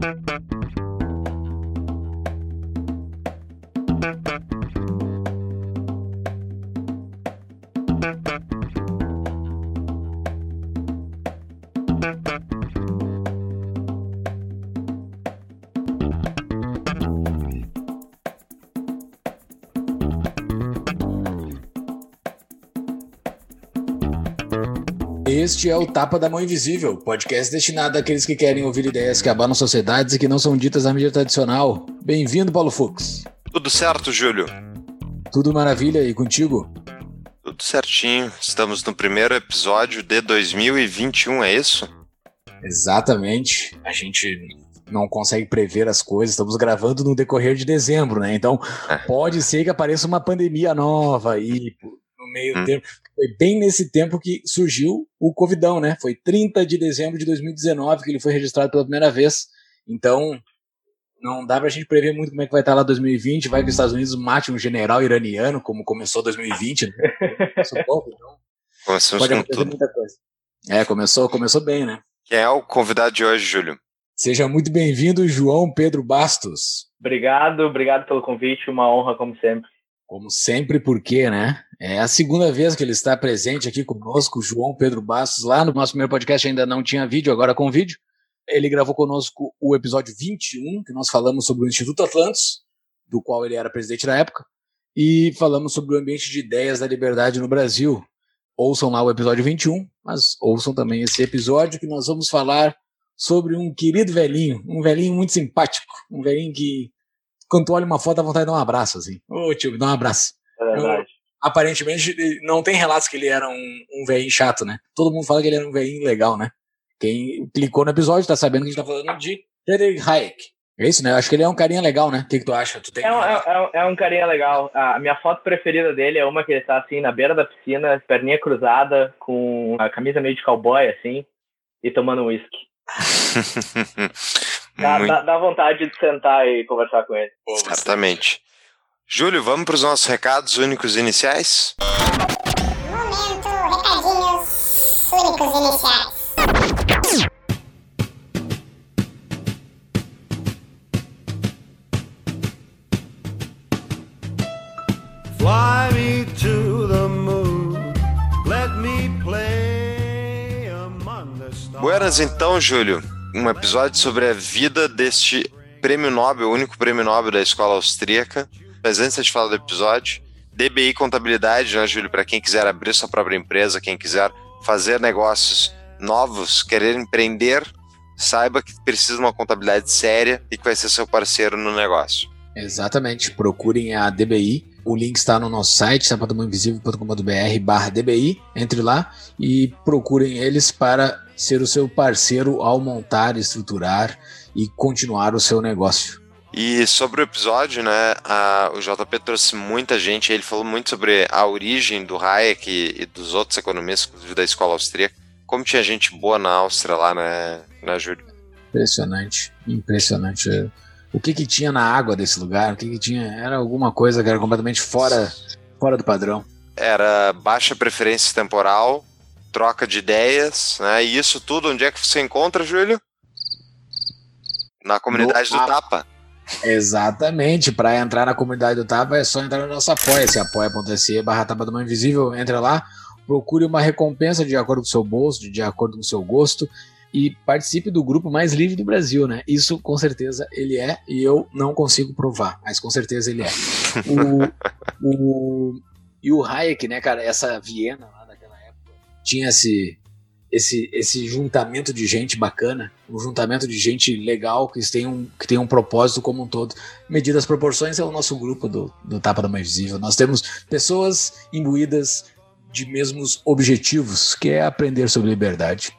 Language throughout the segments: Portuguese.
Thank you. Este é o Tapa da Mão Invisível, podcast destinado àqueles que querem ouvir ideias que abalam sociedades e que não são ditas na mídia tradicional. Bem-vindo, Paulo Fux. Tudo certo, Júlio? Tudo maravilha e contigo? Tudo certinho. Estamos no primeiro episódio de 2021, é isso? Exatamente. A gente não consegue prever as coisas. Estamos gravando no decorrer de dezembro, né? Então é. pode ser que apareça uma pandemia nova aí no meio hum. tempo. Foi bem nesse tempo que surgiu o Covidão, né? Foi 30 de dezembro de 2019 que ele foi registrado pela primeira vez. Então, não dá pra gente prever muito como é que vai estar lá 2020. Vai que os Estados Unidos mate um general iraniano, como começou 2020, né? Começou pouco, então. Começamos pode com tudo. muita coisa. É, começou, começou bem, né? Quem é o convidado de hoje, Júlio? Seja muito bem-vindo, João Pedro Bastos. Obrigado, obrigado pelo convite, uma honra como sempre. Como sempre, por quê, né? É a segunda vez que ele está presente aqui conosco, João Pedro Bastos. Lá no nosso primeiro podcast ainda não tinha vídeo, agora com vídeo. Ele gravou conosco o episódio 21, que nós falamos sobre o Instituto Atlantis, do qual ele era presidente na época, e falamos sobre o ambiente de ideias da liberdade no Brasil. Ouçam lá o episódio 21, mas ouçam também esse episódio que nós vamos falar sobre um querido velhinho, um velhinho muito simpático, um velhinho que quando tu olha uma foto, dá vontade de dar um abraço, assim. Ô, oh, tio, dá um abraço. É verdade. Aparentemente, não tem relatos que ele era um, um velhinho chato, né? Todo mundo fala que ele era um velhinho legal, né? Quem clicou no episódio tá sabendo que a gente tá falando de Friedrich Hayek. É isso, né? Eu acho que ele é um carinha legal, né? O que, que tu acha? Tu tem... é, um, é, é, um carinha legal. A minha foto preferida dele é uma que ele tá assim, na beira da piscina, perninha cruzada, com a camisa meio de cowboy, assim, e tomando uísque. Dá, Muito... dá, dá, vontade de sentar e conversar com ele. Certamente. Júlio, vamos para os nossos recados únicos iniciais? Momento, recadinhos únicos iniciais. Fly me to the moon, let me play among the stars. Buenas então, Júlio um episódio sobre a vida deste prêmio Nobel, o único prêmio Nobel da escola austríaca. Mas antes de falar do episódio, DBI Contabilidade, né, Júlio? Para quem quiser abrir sua própria empresa, quem quiser fazer negócios novos, querer empreender, saiba que precisa de uma contabilidade séria e que vai ser seu parceiro no negócio. Exatamente. Procurem a DBI. O link está no nosso site, sapadomainvisível.com.br barra DBI. Entre lá e procurem eles para ser o seu parceiro ao montar, estruturar e continuar o seu negócio. E sobre o episódio, né, a, o JP trouxe muita gente, ele falou muito sobre a origem do Hayek e, e dos outros economistas, inclusive da escola austríaca. Como tinha gente boa na Áustria lá, né, na Júlio? Impressionante, impressionante. O que que tinha na água desse lugar? O que que tinha? Era alguma coisa que era completamente fora, fora do padrão. Era baixa preferência temporal, troca de ideias, né? E isso tudo, onde é que você encontra, Júlio? Na comunidade no do Tapa. Exatamente, para entrar na comunidade do Tapa é só entrar no nosso apoia-se, apoia.se barra Tapa do Mão Invisível, entra lá, procure uma recompensa de acordo com o seu bolso, de acordo com o seu gosto e participe do grupo mais livre do Brasil, né? Isso com certeza ele é e eu não consigo provar, mas com certeza ele é. O, o, e o Hayek, né, cara, essa Viena tinha esse, esse, esse juntamento de gente bacana, um juntamento de gente legal que tem um, que tem um propósito como um todo. Medidas proporções é o nosso grupo do, do Tapa da Mãe Visível. Nós temos pessoas imbuídas de mesmos objetivos, que é aprender sobre liberdade.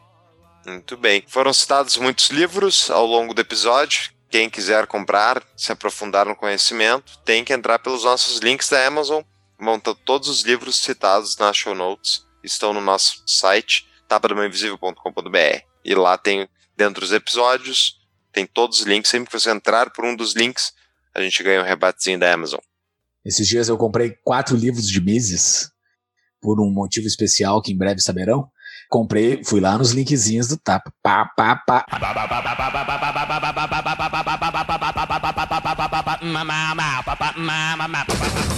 Muito bem. Foram citados muitos livros ao longo do episódio. Quem quiser comprar, se aprofundar no conhecimento, tem que entrar pelos nossos links da Amazon. Vão todos os livros citados nas show notes estão no nosso site, tapadamainvisível.com.br. E lá tem, dentro dos episódios, tem todos os links. Sempre que você entrar por um dos links, a gente ganha um rebatezinho da Amazon. Esses dias eu comprei quatro livros de Mises, por um motivo especial que em breve saberão. Comprei, fui lá nos linkzinhos do Tapa. Pá, pá, pá.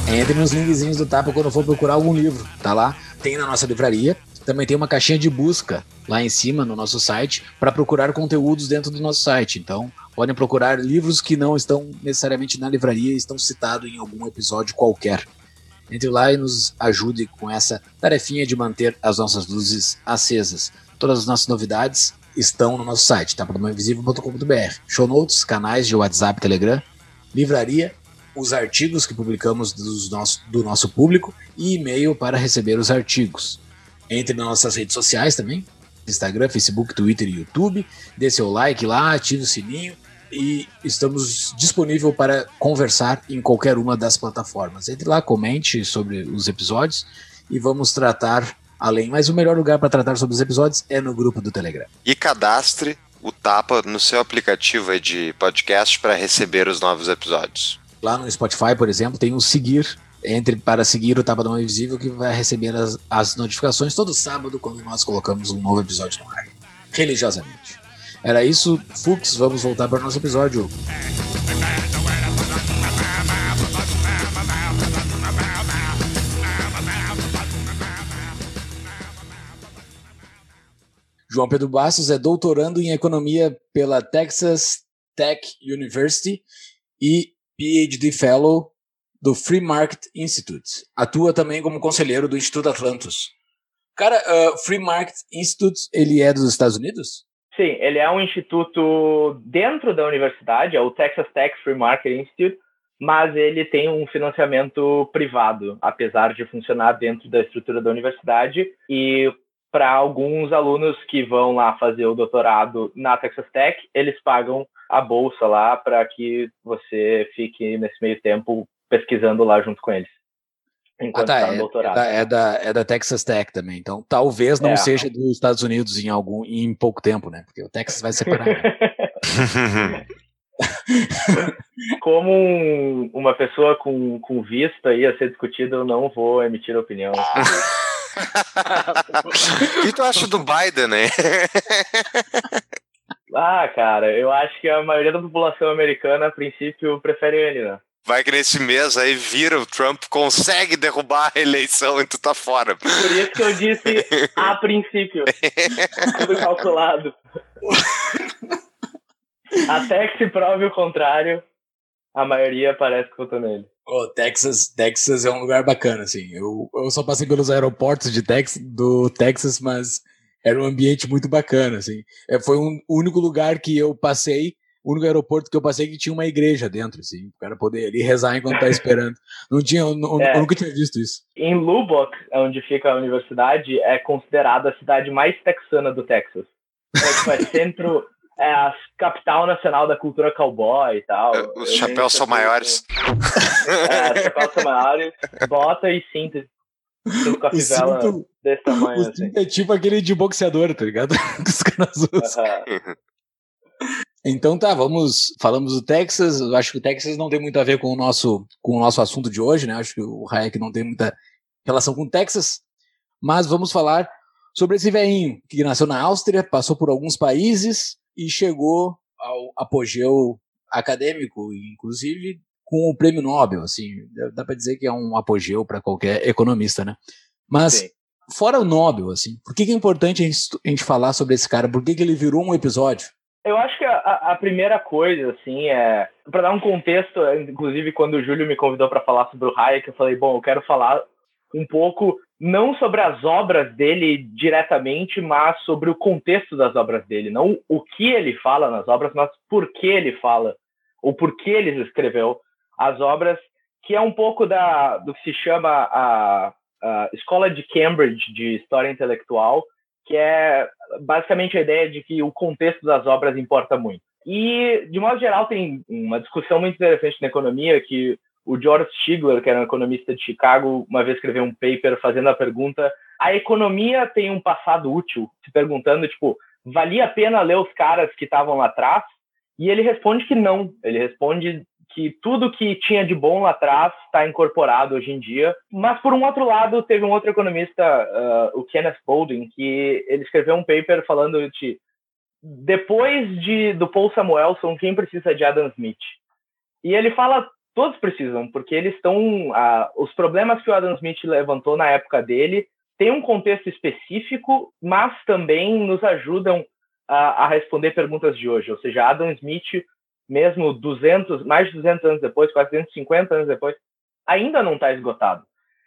Entre nos linkzinhos do Tapa quando for procurar algum livro. Tá lá. Tem na nossa livraria. Também tem uma caixinha de busca lá em cima no nosso site para procurar conteúdos dentro do nosso site. Então, podem procurar livros que não estão necessariamente na livraria, estão citados em algum episódio qualquer. Entre lá e nos ajude com essa tarefinha de manter as nossas luzes acesas. Todas as nossas novidades estão no nosso site, tapadomainvisível.com.br. Show notes, canais de WhatsApp, Telegram, livraria, os artigos que publicamos dos nosso, do nosso público e e-mail para receber os artigos. Entre nas nossas redes sociais também, Instagram, Facebook, Twitter e YouTube. Dê seu like lá, ative o sininho e estamos disponíveis para conversar em qualquer uma das plataformas. Entre lá, comente sobre os episódios e vamos tratar além. Mas o melhor lugar para tratar sobre os episódios é no grupo do Telegram. E cadastre o Tapa no seu aplicativo de podcast para receber os novos episódios. Lá no Spotify, por exemplo, tem o seguir. Entre para seguir o Mão Invisível que vai receber as, as notificações todo sábado quando nós colocamos um novo episódio no ar. Religiosamente. Era isso, Fux, vamos voltar para o nosso episódio. João Pedro Bastos é doutorando em economia pela Texas Tech University e PhD Fellow do Free Market Institute. Atua também como conselheiro do Instituto Atlantis. Cara, uh, Free Market Institute, ele é dos Estados Unidos? Sim, ele é um instituto dentro da universidade, é o Texas Tech Free Market Institute, mas ele tem um financiamento privado, apesar de funcionar dentro da estrutura da universidade. E para alguns alunos que vão lá fazer o doutorado na Texas Tech, eles pagam a bolsa lá para que você fique nesse meio tempo pesquisando lá junto com eles. Enquanto ah, tá, tá é, doutorado. É da, é, da, é da Texas Tech também. Então, talvez não é. seja dos Estados Unidos em algum em pouco tempo, né? Porque o Texas vai separar. Né? Como um, uma pessoa com, com vista ia ser discutido, eu não vou emitir opinião. o que tu acha do Biden, né? ah, cara, eu acho que a maioria da população americana, a princípio, prefere ele, né? Vai que nesse mês aí vira, o Trump consegue derrubar a eleição e tu tá fora. Por isso que eu disse a princípio. Tudo calculado. Até que se prove o contrário, a maioria parece que votou nele. Oh, Texas, Texas é um lugar bacana, assim. Eu, eu só passei pelos aeroportos de Tex, do Texas, mas era um ambiente muito bacana, assim. É, foi um único lugar que eu passei o único aeroporto que eu passei que tinha uma igreja dentro, assim, o cara poder ali rezar enquanto tá esperando. Não tinha, eu, é. eu nunca tinha visto isso. Em Lubbock, onde fica a universidade, é considerada a cidade mais texana do Texas. É, tipo, é centro, é a capital nacional da cultura cowboy e tal. É, os chapéus são maiores. É, os chapéus são maiores, bota e cinto. Com a fivela cinto, desse tamanho. O assim. É tipo aquele de boxeador, tá ligado? que os caras usam. Uhum. Então tá, vamos. Falamos do Texas. Eu acho que o Texas não tem muito a ver com o nosso, com o nosso assunto de hoje, né? Acho que o Hayek não tem muita relação com o Texas. Mas vamos falar sobre esse velhinho que nasceu na Áustria, passou por alguns países e chegou ao apogeu acadêmico, inclusive com o prêmio Nobel. Assim, dá para dizer que é um apogeu para qualquer economista, né? Mas Sim. fora o Nobel, assim, por que, que é importante a gente, a gente, falar sobre esse cara? Por que, que ele virou um episódio? Eu acho que a, a primeira coisa, assim, é. Para dar um contexto, inclusive quando o Júlio me convidou para falar sobre o Hayek, eu falei, bom, eu quero falar um pouco, não sobre as obras dele diretamente, mas sobre o contexto das obras dele. Não o que ele fala nas obras, mas por que ele fala, ou por que ele escreveu as obras, que é um pouco da, do que se chama a, a Escola de Cambridge de História Intelectual, que é basicamente a ideia de que o contexto das obras importa muito. E, de modo geral, tem uma discussão muito interessante na economia que o George Stigler, que era um economista de Chicago, uma vez escreveu um paper fazendo a pergunta: a economia tem um passado útil? Se perguntando, tipo, valia a pena ler os caras que estavam lá atrás? E ele responde que não. Ele responde que tudo que tinha de bom lá atrás está incorporado hoje em dia. Mas, por um outro lado, teve um outro economista, uh, o Kenneth Boulding, que ele escreveu um paper falando de depois de, do Paul Samuelson, quem precisa de Adam Smith? E ele fala, todos precisam, porque eles estão... Uh, os problemas que o Adam Smith levantou na época dele têm um contexto específico, mas também nos ajudam a, a responder perguntas de hoje. Ou seja, Adam Smith mesmo 200, mais de 200 anos depois, quase 250 anos depois, ainda não está esgotado.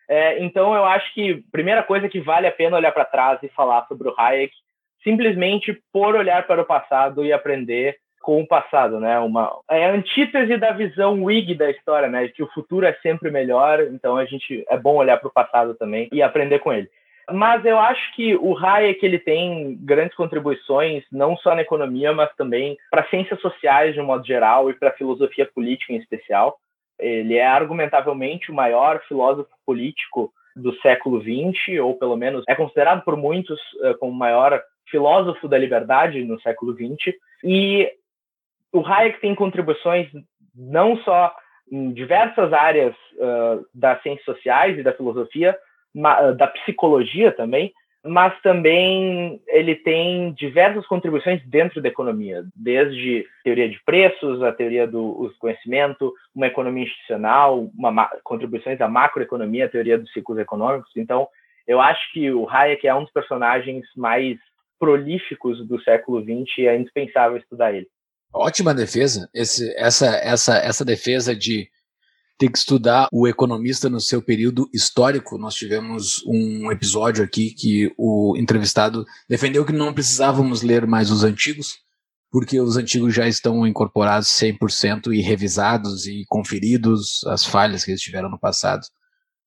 É, então, eu acho que primeira coisa que vale a pena olhar para trás e falar sobre o Hayek, simplesmente por olhar para o passado e aprender com o passado, né? Uma é a antítese da visão Whig da história, né? Que o futuro é sempre melhor, então a gente é bom olhar para o passado também e aprender com ele. Mas eu acho que o Hayek ele tem grandes contribuições, não só na economia, mas também para ciências sociais de um modo geral e para filosofia política em especial. Ele é argumentavelmente o maior filósofo político do século XX, ou pelo menos é considerado por muitos uh, como o maior filósofo da liberdade no século XX. E o Hayek tem contribuições não só em diversas áreas uh, das ciências sociais e da filosofia, da psicologia também, mas também ele tem diversas contribuições dentro da economia, desde teoria de preços, a teoria do conhecimento, uma economia institucional, uma, contribuições da macroeconomia, a teoria dos ciclos econômicos. Então, eu acho que o Hayek é um dos personagens mais prolíficos do século XX e é indispensável estudar ele. Ótima defesa. Esse, essa, essa, essa defesa de tem que estudar o economista no seu período histórico. Nós tivemos um episódio aqui que o entrevistado defendeu que não precisávamos ler mais os antigos, porque os antigos já estão incorporados 100% e revisados e conferidos as falhas que eles tiveram no passado.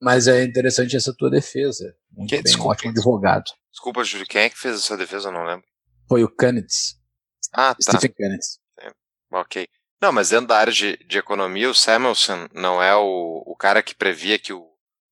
Mas é interessante essa tua defesa. Muito que, bem, desculpa, ótimo advogado. Desculpa, Júlio, quem é que fez essa defesa? Eu não lembro. Foi o Kanitz. Ah, tá. Stephen Kanitz. É, ok. Não, mas dentro da área de, de economia, o Samuelson não é o, o cara que previa que o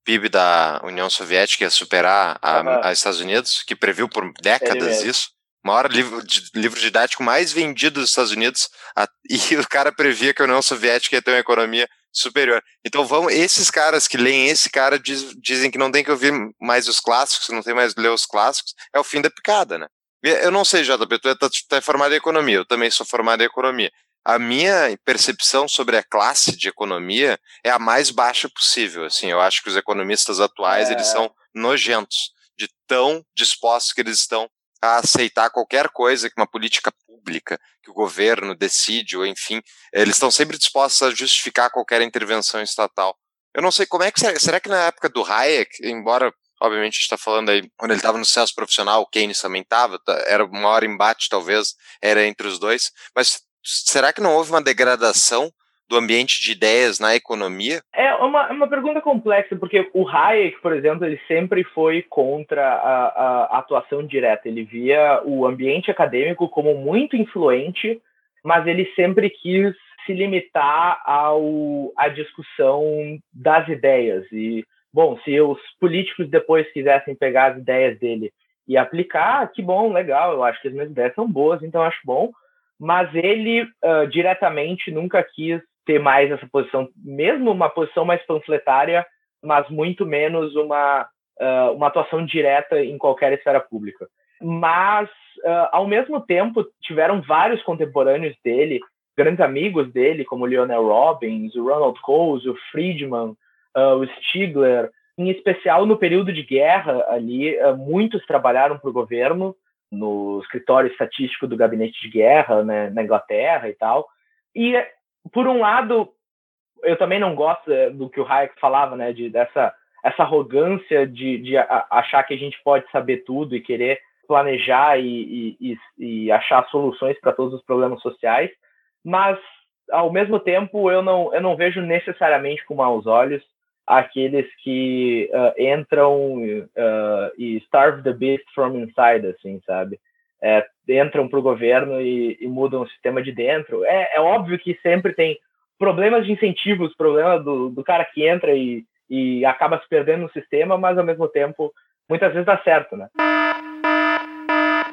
PIB da União Soviética ia superar a, uhum. a Estados Unidos, que previu por décadas isso. O maior livro, de, livro didático mais vendido dos Estados Unidos, a, e o cara previa que a União Soviética ia ter uma economia superior. Então vão esses caras que leem esse cara diz, dizem que não tem que ouvir mais os clássicos, não tem mais ler os clássicos, é o fim da picada, né? Eu não sei, JP, tu é, tá, é formado em economia, eu também sou formado em economia a minha percepção sobre a classe de economia é a mais baixa possível. Assim, eu acho que os economistas atuais é. eles são nojentos de tão dispostos que eles estão a aceitar qualquer coisa que uma política pública, que o governo decide, ou enfim, eles estão sempre dispostos a justificar qualquer intervenção estatal. Eu não sei como é que será, será que na época do Hayek, embora obviamente a gente está falando aí, quando ele estava no sucesso profissional, o Keynes também estava, tá, era o maior embate talvez, era entre os dois, mas será que não houve uma degradação do ambiente de ideias na economia? É uma, é uma pergunta complexa, porque o Hayek, por exemplo, ele sempre foi contra a, a, atuação direta. Ele via o ambiente acadêmico como muito influente, mas ele sempre quis se limitar ao, à discussão das ideias. E, bom, se os políticos depois quisessem pegar as ideias dele e aplicar, que bom, legal, eu acho que as minhas ideias são boas, então acho bom mas ele uh, diretamente nunca quis ter mais essa posição, mesmo uma posição mais panfletária, mas muito menos uma, uh, uma atuação direta em qualquer esfera pública. Mas, uh, ao mesmo tempo, tiveram vários contemporâneos dele, grandes amigos dele, como Lionel Robbins, o Ronald Coase, o Friedman, o Stigler, em especial no período de guerra ali, muitos trabalharam para o governo, no escritório estatístico do gabinete de guerra né, na Inglaterra e tal. E, por um lado, eu também não gosto eh, do que o Hayek falava, né, de, dessa essa arrogância de, de achar que a gente pode saber tudo e querer planejar e, e, e achar soluções para todos os problemas sociais, mas ao mesmo tempo eu não, eu não vejo necessariamente com maus olhos aqueles que uh, entram uh, e starve the beast from inside, assim, sabe? É, entram para o governo e, e, mudam o sistema de dentro. É, é, óbvio que sempre tem problemas de incentivos, problema do, do cara que entra e, e acaba se perdendo no sistema, mas ao mesmo tempo muitas vezes dá certo, né?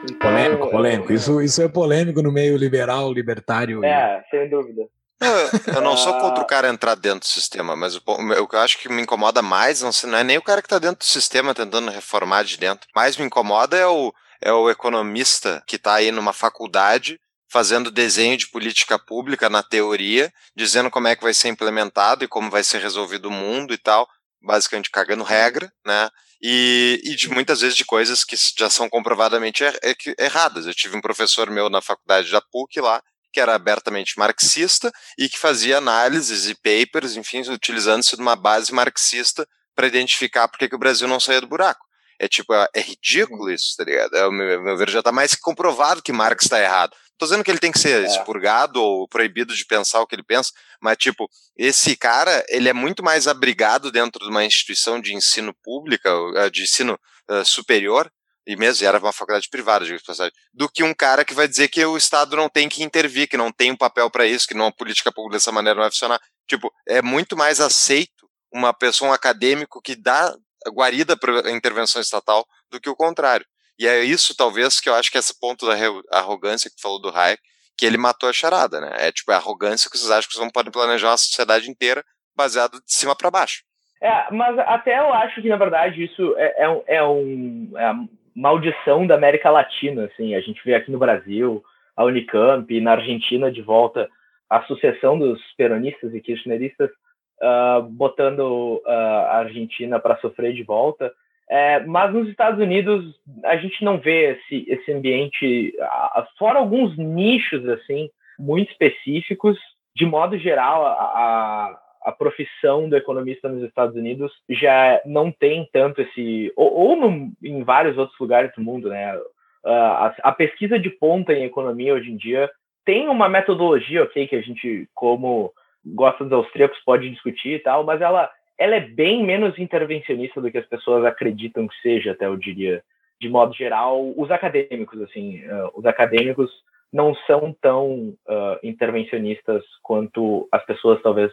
Então, polêmico, polêmico. Isso, isso é polêmico no meio liberal, libertário. É, e... sem dúvida. Eu, eu não sou contra o cara entrar dentro do sistema, mas o, o que eu acho que me incomoda mais não, não é nem o cara que está dentro do sistema tentando reformar de dentro. Mais me incomoda é o, é o economista que está aí numa faculdade fazendo desenho de política pública na teoria, dizendo como é que vai ser implementado e como vai ser resolvido o mundo e tal, basicamente cagando regra, né? E, e de muitas vezes de coisas que já são comprovadamente er, er, erradas. Eu tive um professor meu na faculdade da PUC lá, que era abertamente marxista e que fazia análises e papers, enfim, utilizando-se de uma base marxista para identificar por que o Brasil não saía do buraco. É tipo, é, é ridículo isso, tá ligado? É, meu, meu ver já está mais que comprovado que Marx está errado. Tô dizendo que ele tem que ser é. expurgado ou proibido de pensar o que ele pensa, mas, tipo, esse cara, ele é muito mais abrigado dentro de uma instituição de ensino pública, eh, de ensino uh, superior, e mesmo era uma faculdade privada, de passagem, do que um cara que vai dizer que o Estado não tem que intervir, que não tem um papel para isso, que não a política pública dessa maneira não vai funcionar. Tipo, é muito mais aceito uma pessoa, um acadêmico que dá guarida para a intervenção estatal do que o contrário. E é isso, talvez, que eu acho que é esse ponto da arrogância que falou do Hayek, que ele matou a charada, né? É tipo a arrogância que vocês acham que vocês não podem planejar uma sociedade inteira baseado de cima para baixo. É, mas até eu acho que, na verdade, isso é, é, é um, é maldição da América Latina, assim. A gente vê aqui no Brasil, a Unicamp, na Argentina, de volta, a sucessão dos peronistas e kirchneristas uh, botando uh, a Argentina para sofrer de volta. É, mas nos Estados Unidos a gente não vê esse, esse ambiente, fora alguns nichos assim muito específicos. De modo geral, a, a profissão do economista nos Estados Unidos já não tem tanto esse, ou, ou no, em vários outros lugares do mundo, né? A, a, pesquisa de ponta em economia hoje em dia tem uma metodologia, ok, que a gente, como gosta dos austríacos, pode discutir e tal, mas ela ela é bem menos intervencionista do que as pessoas acreditam que seja, até eu diria, de modo geral, os acadêmicos, assim, uh, os acadêmicos não são tão uh, intervencionistas quanto as pessoas, talvez,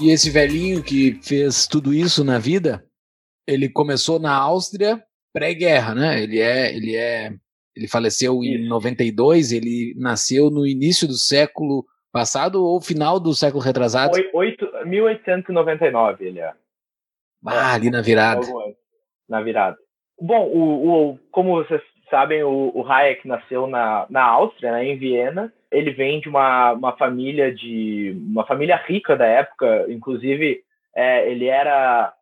E esse velhinho que fez tudo isso na vida, ele começou na Áustria pré-guerra, né? Ele é, ele é, ele faleceu em 92, ele nasceu no início do século passado ou final do século retrasado? 8, 1899 ele é. Ah, ali na virada. Na virada. Bom, o, o, como vocês sabem, o, o Hayek nasceu na, na Áustria, né, em Viena. Ele vem de uma, uma família de uma família rica da época, inclusive é, ele era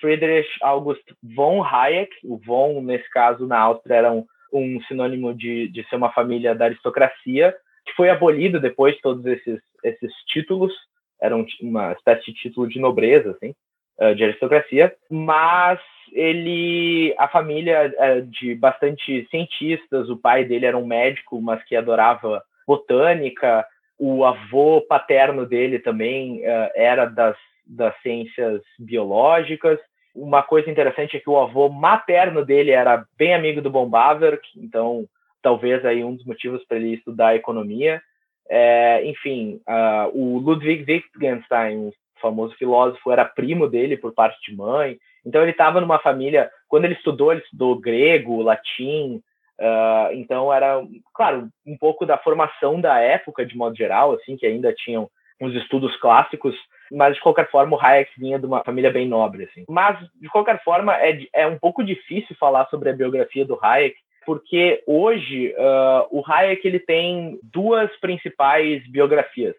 Friedrich August von Hayek, o von, nesse caso, na Áustria, era um, um sinônimo de, de ser uma família da aristocracia, que foi abolido depois todos esses, esses títulos, eram uma espécie de título de nobreza, assim, eh, de aristocracia, mas ele, a família é de bastante cientistas, o pai dele era um médico, mas que adorava botânica, o avô paterno dele também uh, era das das ciências biológicas. Uma coisa interessante é que o avô materno dele era bem amigo do von Baver, então talvez aí um dos motivos para ele estudar economia. É, enfim, uh, o Ludwig Wittgenstein, famoso filósofo, era primo dele por parte de mãe. Então ele estava numa família. Quando ele estudou, ele estudou grego, latim. Uh, então era, claro, um pouco da formação da época de modo geral, assim, que ainda tinham uns estudos clássicos mas de qualquer forma o Hayek vinha de uma família bem nobre, assim. Mas de qualquer forma é, é um pouco difícil falar sobre a biografia do Hayek, porque hoje uh, o Hayek ele tem duas principais biografias.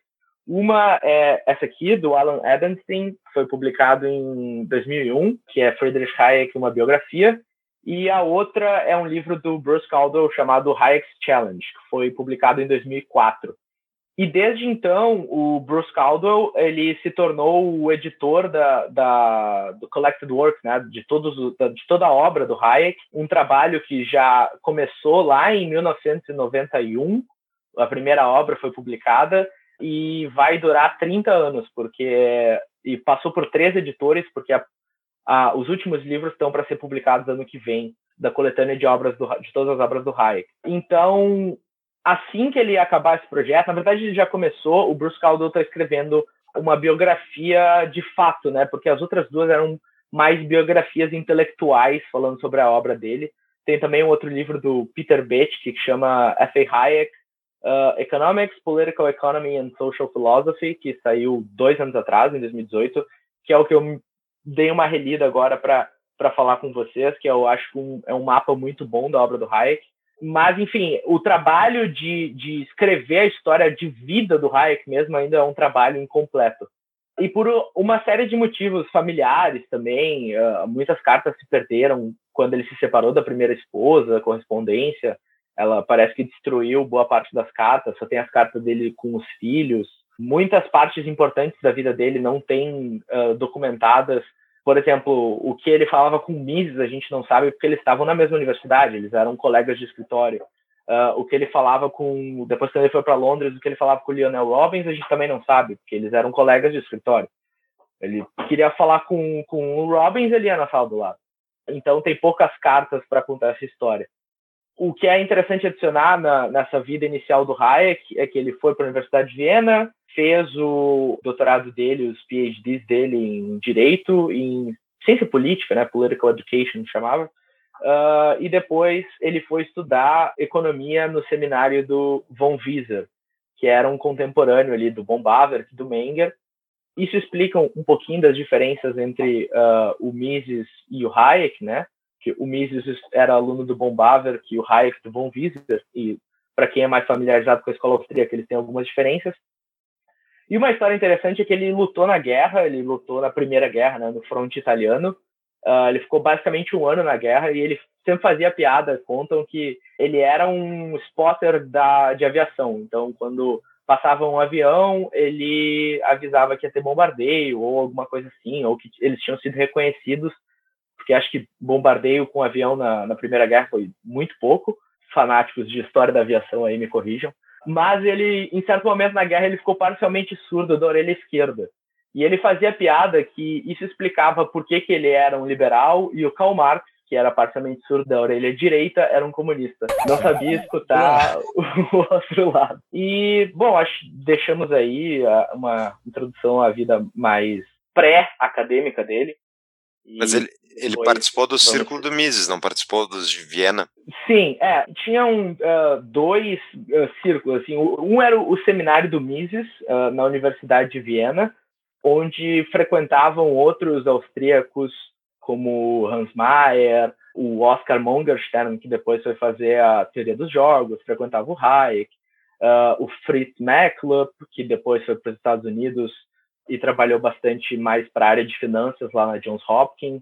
Uma é essa aqui, do Alan Edenstein, que foi publicado em 2001, que é Friedrich Hayek, uma biografia, e a outra é um livro do Bruce Caldwell chamado Hayek's Challenge, que foi publicado em 2004. E desde então, o Bruce Caldwell ele se tornou o editor da, da, do Collected Work, né, de, todos, de toda a obra do Hayek, um trabalho que já começou lá em 1991, a primeira obra foi publicada, e vai durar 30 anos, porque e passou por três editores, porque a, a, os últimos livros estão para ser publicados ano que vem, da coletânea de obras do, de todas as obras do Hayek. Então, assim que ele acabar esse projeto, na verdade ele já começou, o Bruce Caldwell está escrevendo uma biografia de fato, né? Porque as outras duas eram mais biografias intelectuais falando sobre a obra dele. Tem também um outro livro do Peter Betsky que chama F.A. Hayek, uh, Economics, Political Economy and Social Philosophy, que saiu dois anos atrás, em 2018, que é o que eu dei uma relida agora para falar com vocês, que eu acho que um, é um mapa muito bom da obra do Hayek. Mas, enfim, o trabalho de, de escrever a história de vida do Hayek mesmo ainda é um trabalho incompleto. E por uma série de motivos familiares também, uh, muitas cartas se perderam quando ele se separou da primeira esposa, correspondência, ela parece que destruiu boa parte das cartas, só tem as cartas dele com os filhos. Muitas partes importantes da vida dele não têm uh, documentadas. Por exemplo, o que ele falava com Mises, a gente não sabe porque eles estavam na mesma universidade, eles eram colegas de escritório. Uh, o que ele falava com. Depois que ele foi para Londres, o que ele falava com o Lionel Robbins, a gente também não sabe, porque eles eram colegas de escritório. Ele queria falar com, com o Robbins, ele ia na sala do lado. Então tem poucas cartas para contar essa história. O que é interessante adicionar na, nessa vida inicial do Hayek é que ele foi para a Universidade de Viena, fez o doutorado dele, os PhDs dele em Direito, em Ciência Política, né, Political Education chamava, uh, e depois ele foi estudar Economia no seminário do von Wieser, que era um contemporâneo ali do von Bawerk, do Menger. Isso explica um pouquinho das diferenças entre uh, o Mises e o Hayek, né? que o Mises era aluno do von que o Hayek do von Wieser, e para quem é mais familiarizado com a escola austríaca, eles têm algumas diferenças. E uma história interessante é que ele lutou na guerra, ele lutou na Primeira Guerra, né, no fronte italiano. Uh, ele ficou basicamente um ano na guerra e ele sempre fazia piada. Contam que ele era um spotter da, de aviação. Então, quando passava um avião, ele avisava que ia ter bombardeio ou alguma coisa assim, ou que eles tinham sido reconhecidos porque acho que bombardeio com avião na, na Primeira Guerra foi muito pouco. Fanáticos de história da aviação aí me corrijam. Mas ele, em certo momento na guerra, ele ficou parcialmente surdo da orelha esquerda. E ele fazia piada que isso explicava por que, que ele era um liberal e o Karl Marx, que era parcialmente surdo da orelha direita, era um comunista. Não sabia escutar o outro lado. E, bom, acho deixamos aí uma introdução à vida mais pré-acadêmica dele. Mas ele, ele participou do Círculo do Mises, não participou dos de Viena? Sim, é. Tinham uh, dois uh, círculos. Assim, um era o seminário do Mises, uh, na Universidade de Viena, onde frequentavam outros austríacos, como Hans Mayer, o Oscar Mongerstern, que depois foi fazer a teoria dos jogos, frequentava o Hayek, o Fritz Machlup, que depois foi para os Estados Unidos e trabalhou bastante mais para a área de finanças lá na Johns Hopkins.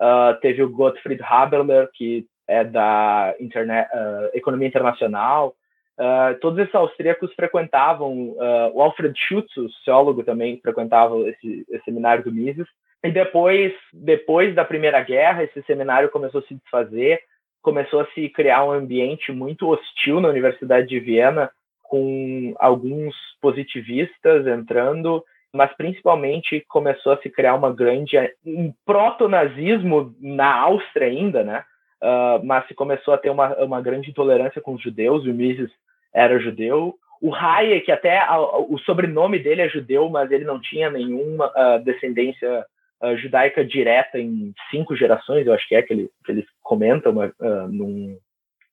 Uh, teve o Gottfried Haberler, que é da uh, economia internacional. Uh, todos esses austríacos frequentavam, o Alfred Schutz, o sociólogo, também frequentava esse, esse, seminário do Mises. E depois, depois da Primeira Guerra, esse seminário começou a se desfazer, começou a se criar um ambiente muito hostil na Universidade de Viena, com alguns positivistas entrando mas principalmente começou a se criar uma grande um proto-nazismo na Áustria ainda, né? Uh, mas se começou a ter uma, uma grande intolerância com os judeus. O Mises era judeu. O Hayek, até a, o sobrenome dele é judeu, mas ele não tinha nenhuma uh, descendência uh, judaica direta em cinco gerações, eu acho que é que, ele, que eles comentam num...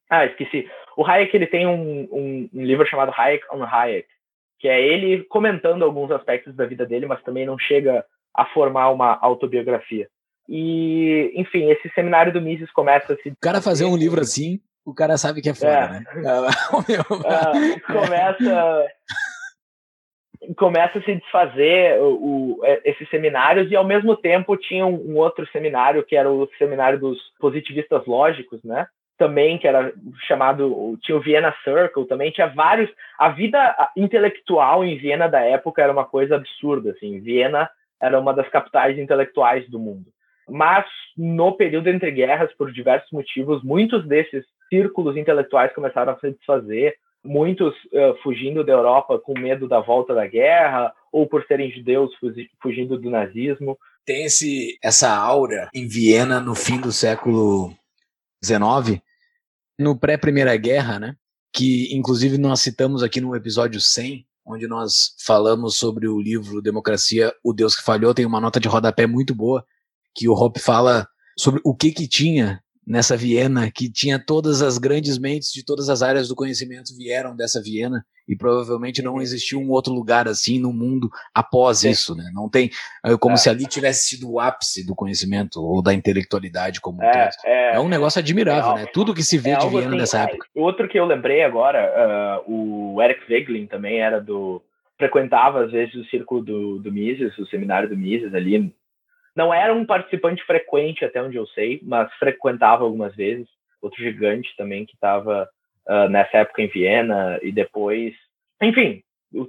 Ah, esqueci. O Hayek ele tem um, um, um livro chamado Hayek on Hayek, que é ele comentando alguns aspectos da vida dele, mas também não chega a formar uma autobiografia. E, enfim, esse seminário do Mises começa a se. O cara fazer um livro assim, o cara sabe que é foda, é. né? é, começa. começa a se desfazer o, o, é, esses seminários e ao mesmo tempo tinha um, um outro seminário que era o seminário dos positivistas lógicos, né? Também, que era chamado, tinha o Vienna Circle também, tinha vários, a vida intelectual em Viena da época era uma coisa absurda, assim, Viena era uma das capitais intelectuais do mundo. Mas no período entre guerras, por diversos motivos, muitos desses círculos intelectuais começaram a se desfazer, muitos uh, fugindo da Europa com medo da volta da guerra, ou por serem judeus fugindo do nazismo. Tem esse, essa aura em Viena no fim do século XIX, no pré-Primeira Guerra, né? que inclusive nós citamos aqui no episódio 100, onde nós falamos sobre o livro Democracia, o Deus que Falhou, tem uma nota de rodapé muito boa, que o Hoppe fala sobre o que que tinha nessa Viena, que tinha todas as grandes mentes de todas as áreas do conhecimento vieram dessa Viena e provavelmente não existiu um outro lugar assim no mundo após Sim. isso, né? Não tem é como é. se ali tivesse sido o ápice do conhecimento ou da intelectualidade como é, um é, é, um negócio admirável, é, né? Tudo que se vê de Viena assim, nessa época. Outro que eu lembrei agora, uh, o Eric Weglin também era do frequentava às vezes o círculo do, do Mises, o seminário do Mises ali não era um participante frequente, até onde eu sei, mas frequentava algumas vezes. Outro gigante também que estava uh, ah, nessa época em Viena e depois. Enfim,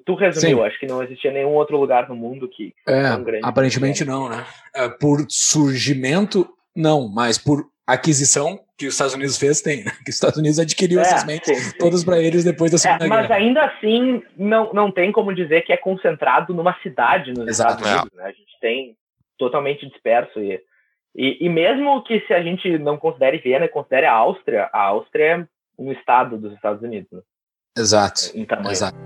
tu resumiu. Sim. Acho que não existia nenhum outro lugar no mundo que. É, aparentemente não, né? É, por surgimento, não, mas por aquisição que os Estados Unidos fez, tem. Né? Que os Estados Unidos adquiriu é, essas mentes todas para eles depois da é, Segunda é, mas Guerra. Mas ainda assim, não, não tem como dizer que é concentrado numa cidade nos Exato, Estados Unidos. Né? A gente tem totalmente disperso. E, e, e, mesmo que se a gente não considere Viena e considere a Áustria, a Áustria é um estado dos Estados Unidos. Né? Exato. Em tamanho. Exato.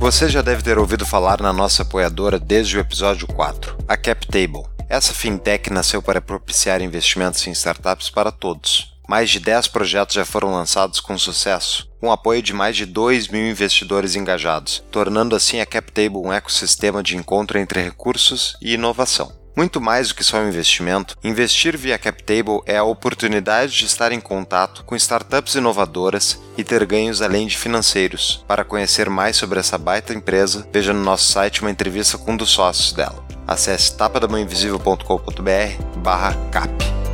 Você já deve ter ouvido falar na nossa apoiadora desde o episódio 4, a CapTable. Essa fintech nasceu para propiciar investimentos em startups para todos mais de 10 projetos já foram lançados com sucesso, com apoio de mais de 2 mil investidores engajados, tornando assim a CapTable um ecossistema de encontro entre recursos e inovação. Muito mais do que só um investimento, investir via CapTable é a oportunidade de estar em contato com startups inovadoras e ter ganhos além de financeiros. Para conhecer mais sobre essa baita empresa, veja no nosso site uma entrevista com um dos sócios dela. Acesse tapadamãoinvisível.com.br/cap.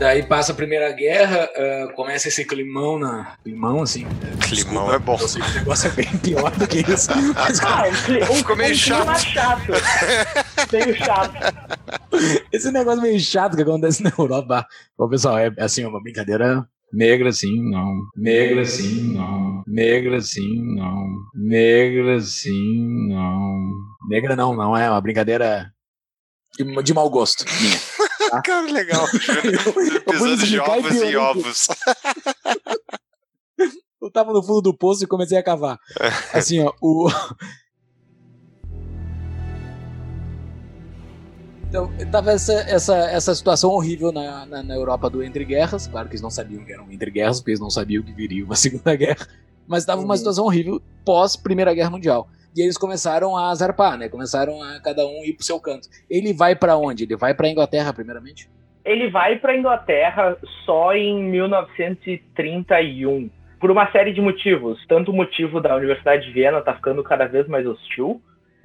Daí passa a Primeira Guerra, uh, começa esse climão na. Climão, assim. Climão desculpa, é bom. Eu sei que o negócio é bem pior do que isso. Mas, ah, um, cli um, Ficou meio um chato. chato. meio chato. Esse negócio meio chato que acontece na Europa. Bom, pessoal, é assim, uma brincadeira Negra sim, não. Negra sim, não. Negra sim, não. Negra sim, não. Negra não, não é uma brincadeira de, de mau gosto minha. Tá? Cara, legal. Pisando de ovos em ovos. eu tava no fundo do poço e comecei a cavar. Assim, ó, o. Então, tava essa, essa, essa situação horrível na, na, na, Europa do Entre Guerras. Claro que eles não sabiam que eram Entre Guerras, porque eles não sabiam que viria uma Segunda Guerra. Mas tava uma uhum. situação horrível pós Primeira Guerra Mundial e eles começaram a zarpar, né? Começaram a cada um ir pro seu canto. Ele vai para onde? Ele vai para Inglaterra primeiramente? Ele vai para Inglaterra só em 1931, por uma série de motivos. Tanto o motivo da Universidade de Viena tá ficando cada vez mais hostil,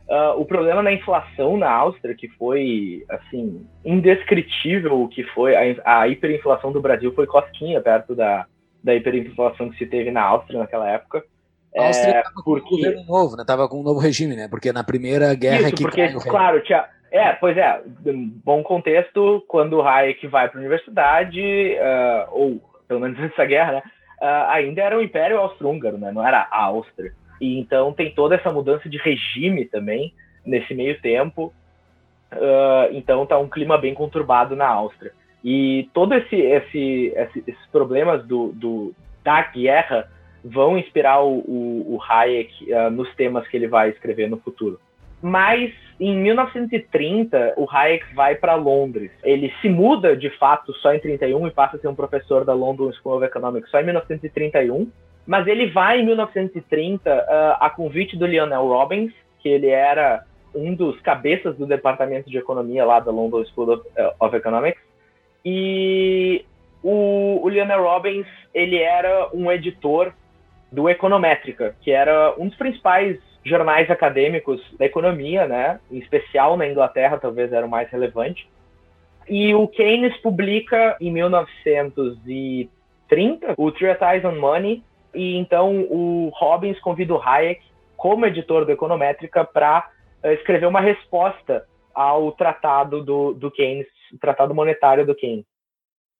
Uh, o problema da inflação na Áustria, que foi, assim, indescritível o que foi, a, a, hiperinflação do Brasil foi cosquinha perto da, da hiperinflação que se teve na Áustria naquela época. A Áustria é, com porque... um governo novo, né? Tava com um novo regime, né? Porque na primeira guerra Isso, que porque, claro, tinha... É, pois é, bom contexto, quando o Hayek vai para a universidade, uh, ou pelo menos nessa guerra, né, uh, ainda era o Império Austro-Húngaro, né, não era a Áustria. E então tem toda essa mudança de regime também nesse meio tempo. Uh, então tá um clima bem conturbado na Áustria. E todos esse, esse, esse, esses problemas do, do, da guerra vão inspirar o, o, o Hayek uh, nos temas que ele vai escrever no futuro. Mas em 1930, o Hayek vai para Londres. Ele se muda de fato só em 31 e passa a ser um professor da London School of Economics só em 1931. Mas ele vai em 1930 uh, a convite do Lionel Robbins, que ele era um dos cabeças do departamento de economia lá da London School of, uh, of Economics. E o, o Lionel Robbins ele era um editor do Econométrica, que era um dos principais jornais acadêmicos da economia, né? Em especial na Inglaterra, talvez era o mais relevante. E o Keynes publica em 1930 o Treatise on Money, e então o Robbins convida o Hayek, como editor do Econométrica, para uh, escrever uma resposta ao tratado do, do Keynes, o tratado monetário do Keynes.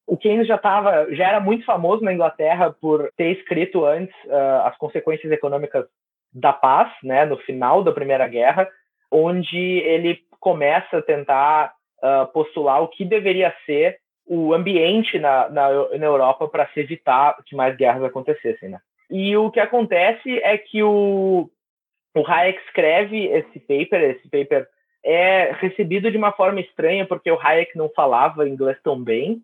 O Keynes já estava, já era muito famoso na Inglaterra por ter escrito antes uh, as consequências econômicas da paz, né, no final da Primeira Guerra, onde ele começa a tentar uh, postular o que deveria ser o ambiente na, na, na Europa para se evitar que mais guerras acontecessem, né? E o que acontece é que o, o Hayek escreve esse paper, esse paper é recebido de uma forma estranha porque o Hayek não falava inglês tão bem,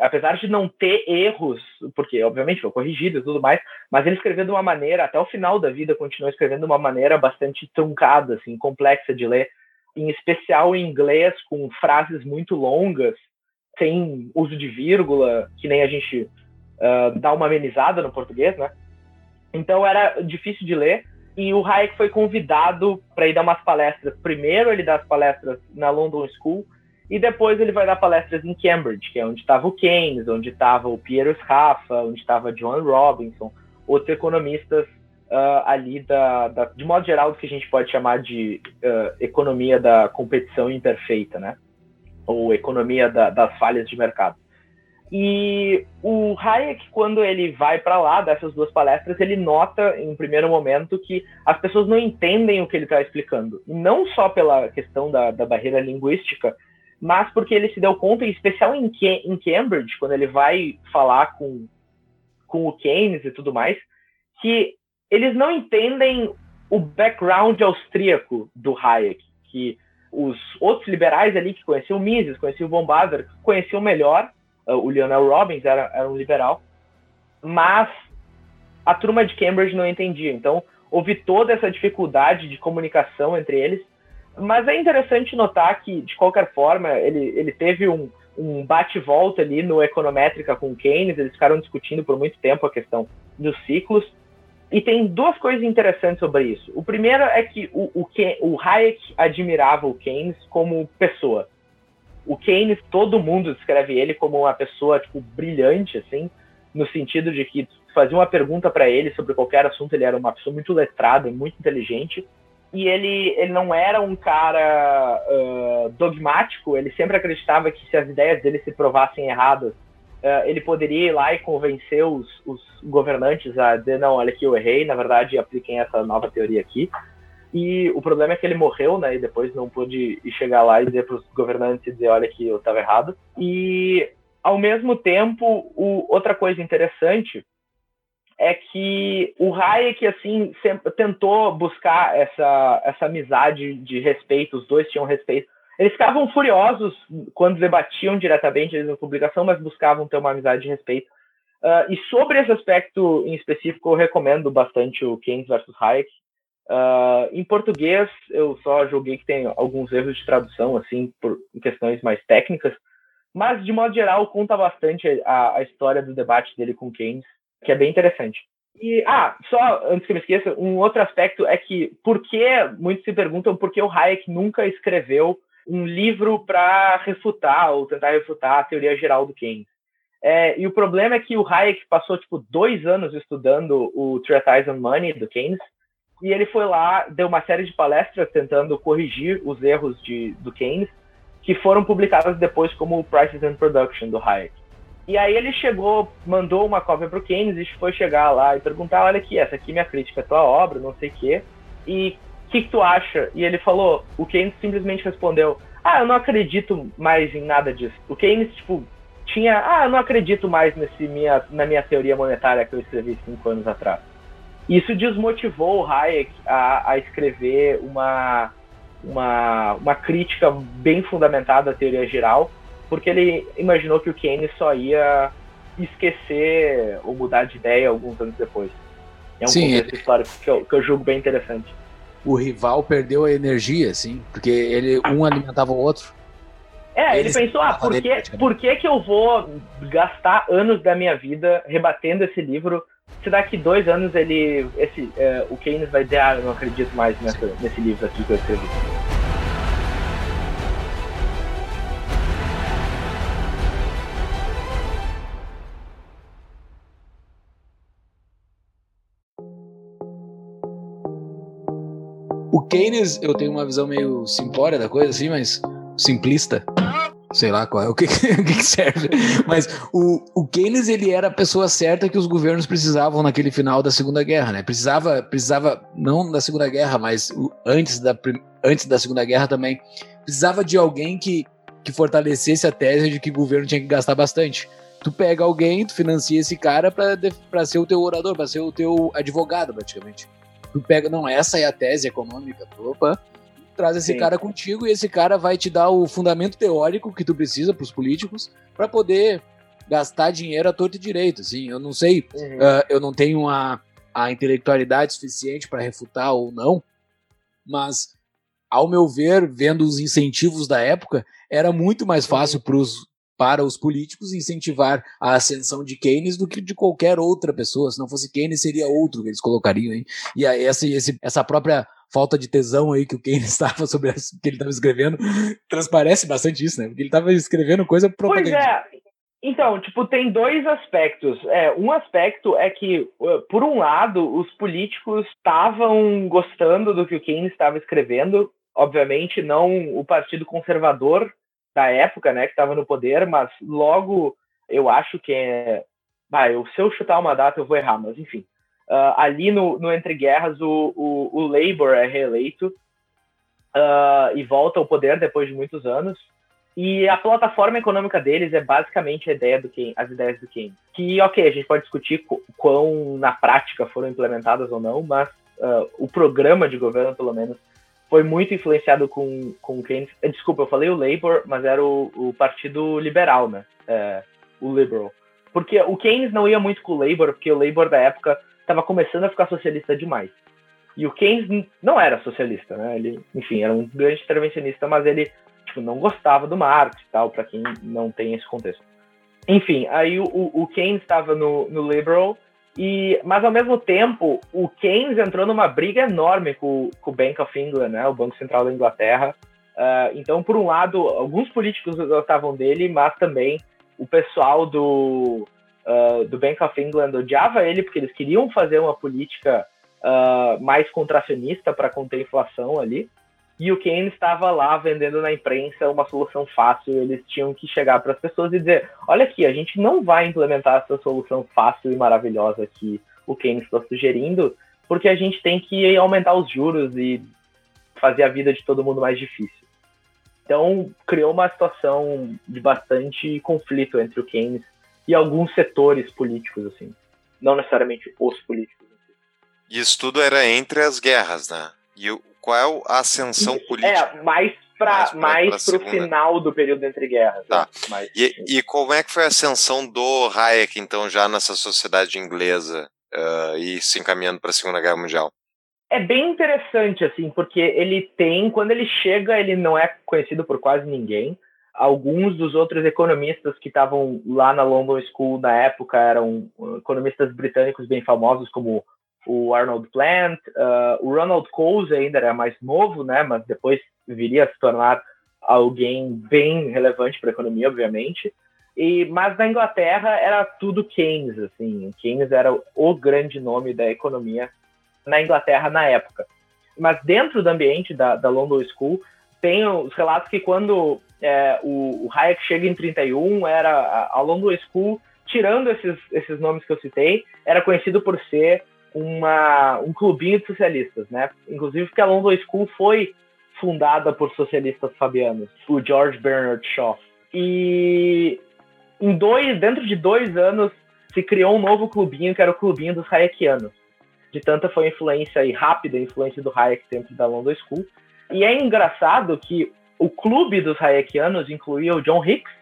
apesar de não ter erros, porque obviamente foi corrigido e tudo mais, mas ele escreveu de uma maneira, até o final da vida continuou escrevendo de uma maneira bastante truncada, assim, complexa de ler, em especial em inglês, com frases muito longas, sem uso de vírgula, que nem a gente uh, dá uma amenizada no português, né? Então era difícil de ler. E o Hayek foi convidado para ir dar umas palestras. Primeiro ele dá as palestras na London School e depois ele vai dar palestras em Cambridge, que é onde estava o Keynes, onde estava o Piero Sraffa, onde estava John Robinson, outros economistas uh, ali da, da, de modo geral, do que a gente pode chamar de uh, economia da competição imperfeita, né? Ou economia da, das falhas de mercado. E o Hayek, quando ele vai para lá dessas duas palestras, ele nota em um primeiro momento que as pessoas não entendem o que ele está explicando. Não só pela questão da, da, barreira linguística, mas porque ele se deu conta, em especial em, em Cambridge, quando ele vai falar com, com o Keynes e tudo mais, que eles não entendem o background austríaco do Hayek, que os outros liberais ali que conheciam Mises, conheciam von Bader, conheciam melhor uh, o Lionel Robbins era, era um liberal, mas a turma de Cambridge não entendia. Então, houve toda essa dificuldade de comunicação entre eles. Mas é interessante notar que, de qualquer forma, ele, ele teve um, um bate-volta ali no Econométrica com o Keynes, eles ficaram discutindo por muito tempo a questão dos ciclos. E tem duas coisas interessantes sobre isso. O primeiro é que o, o, o Hayek admirava o Keynes como pessoa o Keynes, todo mundo descreve ele como uma pessoa, tipo, brilhante, assim, no sentido de que fazia uma pergunta para ele sobre qualquer assunto, ele era uma pessoa muito letrada, muito inteligente, e ele, ele não era um cara uh, dogmático, ele sempre acreditava que se as ideias dele se provassem erradas, uh, ele poderia ir lá e convencer os, os governantes a dizer, não, olha aqui, eu errei, na verdade, apliquem essa nova teoria aqui. E o problema é que ele morreu, né? E depois não pôde chegar lá e dizer para os governantes dizer, olha que eu estava errado. E ao mesmo tempo, o, outra coisa interessante é que o Hayek assim sempre tentou buscar essa essa amizade de respeito. Os dois tinham respeito. Eles ficavam furiosos quando debatiam diretamente na publicação, mas buscavam ter uma amizade de respeito. Uh, e sobre esse aspecto em específico, eu recomendo bastante o Keynes versus Hayek. Uh, em português, eu só joguei que tem alguns erros de tradução, assim, por questões mais técnicas, mas, de modo geral, conta bastante a, a história do debate dele com Keynes, que é bem interessante. E, ah, só antes que eu me esqueça, um outro aspecto é que, por que, muitos se perguntam por que o Hayek nunca escreveu um livro para refutar ou tentar refutar a teoria geral do Keynes. É, e o problema é que o Hayek passou, tipo, dois anos estudando o Treatise on Money, do Keynes, e ele foi lá, deu uma série de palestras tentando corrigir os erros de, do Keynes, que foram publicadas depois como Prices and Production, do Hayek. E aí ele chegou, mandou uma cópia para o Keynes e foi chegar lá e perguntar, olha aqui, essa aqui é minha crítica à tua obra, não sei o quê, e o que, que, tu acha? E ele falou, o Keynes simplesmente respondeu, ah, eu não acredito mais em nada disso. O Keynes, tipo, tinha, ah, eu não acredito mais nesse minha, na minha teoria monetária que eu escrevi cinco anos atrás. Isso desmotivou o Hayek a, a escrever uma, uma, uma crítica bem fundamentada à teoria geral, porque ele imaginou que o Keynes só ia esquecer ou mudar de ideia alguns anos depois. É um Sim, contexto histórico que eu, que eu julgo bem interessante. O rival perdeu a energia, assim, porque ele um alimentava o outro. É, ele pensou, ah, por que, por que que eu vou gastar anos da minha vida rebatendo esse livro se daqui dois anos ele. Esse, é, o Keynes vai dizer, ah, eu não acredito mais nessa, nesse livro aqui que eu escrevi. O Keynes, eu tenho uma visão meio simplória da coisa, assim, mas simplista. sei lá qual é o que, o que serve. Mas o, o Keynes ele era a pessoa certa que os governos precisavam naquele final da Segunda Guerra, né? Precisava, precisava não da Segunda Guerra, mas antes da, antes da Segunda Guerra também precisava de alguém que, que fortalecesse a tese de que o governo tinha que gastar bastante. Tu pega alguém, tu financia esse cara para ser o teu orador, para ser o teu advogado, praticamente. Tu pega, não, essa é a tese econômica, opa, traz esse Sim. cara contigo e esse cara vai te dar o fundamento teórico que tu precisa para os políticos para poder gastar dinheiro à torta e direito. Assim, eu não sei, uhum. uh, eu não tenho a, a intelectualidade suficiente para refutar ou não, mas ao meu ver, vendo os incentivos da época, era muito mais uhum. fácil pros, para os políticos incentivar a ascensão de Keynes do que de qualquer outra pessoa. Se não fosse Keynes, seria outro que eles colocariam. Hein? E aí, essa, esse, essa própria falta de tesão aí que o Keynes estava sobre as, que ele estava escrevendo, transparece bastante isso, né? Porque ele estava escrevendo coisa propaganda. Pois é. Então, tipo, tem dois aspectos. É, um aspecto é que, uh, por um lado, os políticos estavam gostando do que o Keynes estava escrevendo. Obviamente, não o Partido Conservador da época, né, que estava no poder, mas logo eu acho que é. Eu, se eu chutar uma data, eu vou errar, mas enfim. Uh, ali no, no Entre Guerras, o, o, o Labour é reeleito uh, e volta ao poder depois de muitos anos. E a plataforma econômica deles é basicamente a ideia do Keynes, as ideias do Keynes. Que, ok, a gente pode discutir quão na prática foram implementadas ou não, mas uh, o programa de governo, pelo menos, foi muito influenciado com, com Keynes. Eh, desculpa, eu falei o Labour, mas era o, o Partido Liberal, né? É, o Liberal. Porque o Keynes não ia muito com o Labour, porque o Labour da época estava começando a ficar socialista demais. E o Keynes não era socialista, né? Ele, enfim, era um grande intervencionista, mas ele tipo, não gostava do Marx e tal, para quem não tem esse contexto. Enfim, aí o, o Keynes estava no, no Liberal, e, mas ao mesmo tempo, o Keynes entrou numa briga enorme com, com o Bank of England, né, o Banco Central da Inglaterra. Uh, então, por um lado, alguns políticos gostavam dele, mas também o pessoal do, uh, do Bank of England odiava ele porque eles queriam fazer uma política uh, mais contracionista para conter a inflação ali. E o Keynes estava lá vendendo na imprensa uma solução fácil. Eles tinham que chegar para as pessoas e dizer: olha aqui, a gente não vai implementar essa solução fácil e maravilhosa que o Keynes está sugerindo, porque a gente tem que aumentar os juros e fazer a vida de todo mundo mais difícil. Então, criou uma situação de bastante conflito entre o Keynes e alguns setores políticos, assim. Não necessariamente os políticos. E isso tudo era entre as guerras, né? E o, qual é a ascensão política? É, mais para mais para o final do período entre guerras. Tá. Né? Mas, e, e, como é que foi a ascensão do Hayek, então, já nessa sociedade inglesa uh, e se encaminhando para a Segunda Guerra Mundial? É bem interessante, assim, porque ele tem, quando ele chega, ele não é conhecido por quase ninguém. Alguns dos outros economistas que estavam lá na London School na época eram economistas britânicos bem famosos, como o Arnold Plant, uh, o Ronald Coase ainda era mais novo, né, mas depois viria a se tornar alguém bem relevante para a economia, obviamente. E, mas na Inglaterra era tudo Keynes, assim, Keynes era o grande nome da economia na Inglaterra na época. Mas dentro do ambiente da, da London School tem os relatos que quando é, o, o, Hayek chega em 31 era a, a London School, tirando esses, esses nomes que eu citei, era conhecido por ser uma, um clubinho de socialistas, né? Inclusive porque a London School foi fundada por socialistas fabianos, o George Bernard Shaw. E em dois, dentro de dois anos se criou um novo clubinho que era o clubinho dos Hayekianos. De tanta foi a influência e rápida a influência do Hayek dentro da London School. E é engraçado que o clube dos Hayekianos incluía o John Hicks,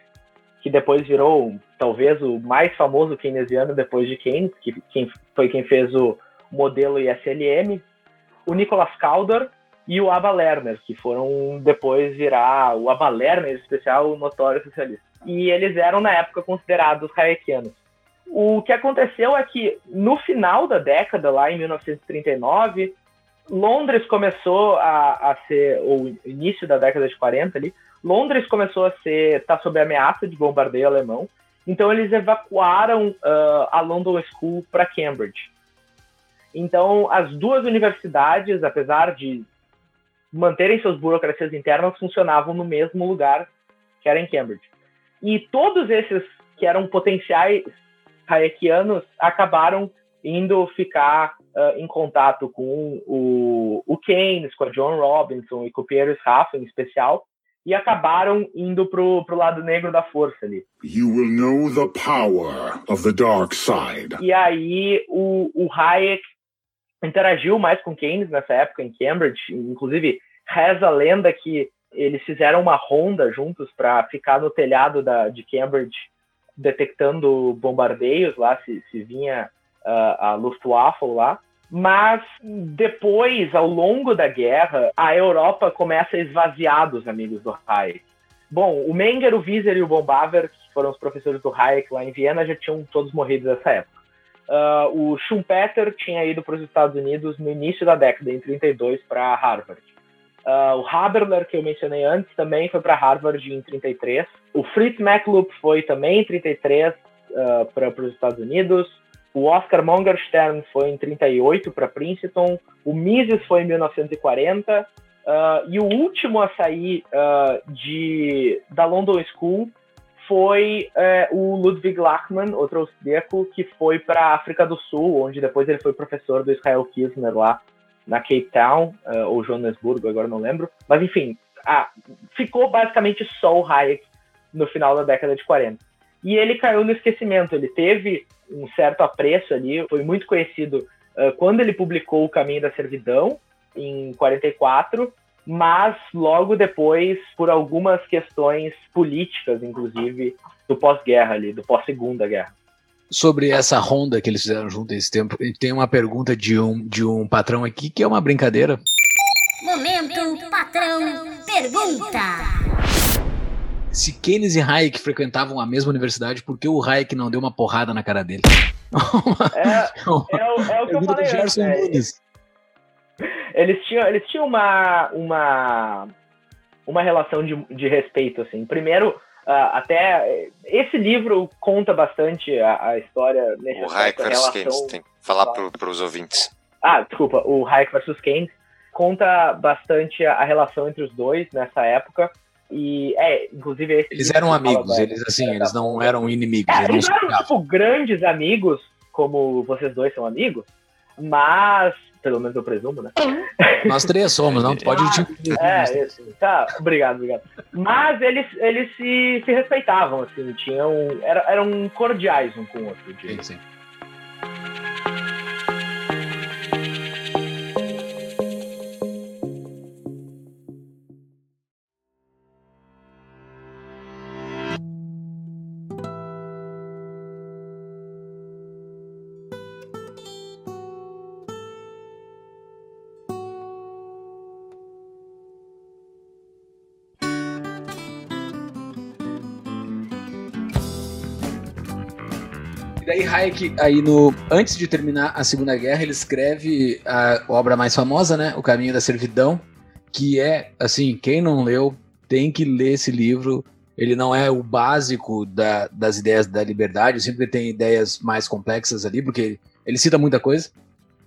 que depois virou talvez o mais famoso keynesiano depois de Keynes, que quem, foi quem fez o modelo ISLM, o Nicholas Calder e o Abba Lerner, que foram depois virar o Abba Lerner, especial, o notório socialista. E eles eram, na época, considerados hayekianos. O que aconteceu é que, no final da década, lá em 1939, Londres começou a, a ser, ou início da década de 40 ali, Londres começou a ser, tá sob ameaça de bombardeio alemão, então eles evacuaram uh, a London School para Cambridge. Então, as duas universidades, apesar de manterem suas burocracias internas, funcionavam no mesmo lugar, que era em Cambridge. E todos esses que eram potenciais hayekianos acabaram indo ficar uh, em contato com o, o Keynes, com a John Robinson e com o Pierre Rafa em especial, e acabaram indo pro, pro lado negro da força ali. You will know the power of the dark side. E aí o, o Hayek interagiu mais com Keynes nessa época em Cambridge, inclusive reza a lenda que eles fizeram uma ronda juntos para ficar no telhado da, de Cambridge detectando bombardeios lá, se, se vinha uh, a Luftwaffe lá. Mas depois, ao longo da guerra, a Europa começa a esvaziar dos amigos do Hayek. Bom, o Menger, o Wieser e o Bombaver, que foram os professores do Hayek lá em Viena, já tinham todos morrido nessa época. Uh, o Schumpeter tinha ido para os Estados Unidos no início da década, em 32, para Harvard. Uh, o Haberler, que eu mencionei antes, também foi para Harvard em 33. O Fritz Maclup foi também em 33 uh, para os Estados Unidos. O Oscar Mongerstern foi em 38 para Princeton. O Mises foi em 1940. Uh, e o último a sair de, da London School foi uh, o Ludwig Lachmann, outro austríaco, que foi para a África do Sul, onde depois ele foi professor do Israel Kisner lá na Cape Town, uh, ou Johannesburgo, agora não lembro. Mas enfim, ficou basicamente só o Hayek no final da década de 40. E ele caiu no esquecimento. Ele teve um certo apreço ali, foi muito conhecido uh, quando ele publicou O Caminho da Servidão, em 44, mas logo depois, por algumas questões políticas, inclusive, do pós-guerra ali, do pós-segunda guerra sobre essa ronda que eles fizeram junto esse tempo. Tem uma pergunta de um, de um patrão aqui que é uma brincadeira. Momento, patrão, pergunta. Se Keynes e Hayek frequentavam a mesma universidade, por que o Hayek não deu uma porrada na cara dele? é, é, o, é o que eu falei antes, é, eles tinham, eles tinham uma, uma, uma relação de, de respeito, assim. Primeiro, Uh, até esse livro conta bastante a, a história nesse O Hayek versus Keynes, tem que falar para os ouvintes. Ah, desculpa, o Hayek versus Keynes conta bastante a, a, relação entre os dois nessa época. E é, inclusive Eles eram amigos, eles assim, eles não eram inimigos. É, eles, eles não eram, tipo, grandes amigos, como vocês dois são amigos, mas pelo menos eu presumo, né? Nós três somos, não? Tu pode ah, É, isso. Tá, obrigado, obrigado. Mas eles, eles se, se respeitavam, assim, tinham. Era, eram cordiais um com o outro. Sim, sim. Daí Hayek, aí no, antes de terminar a Segunda Guerra, ele escreve a obra mais famosa, né? O Caminho da Servidão, que é, assim, quem não leu tem que ler esse livro. Ele não é o básico da, das ideias da liberdade, sempre tem ideias mais complexas ali, porque ele, ele cita muita coisa.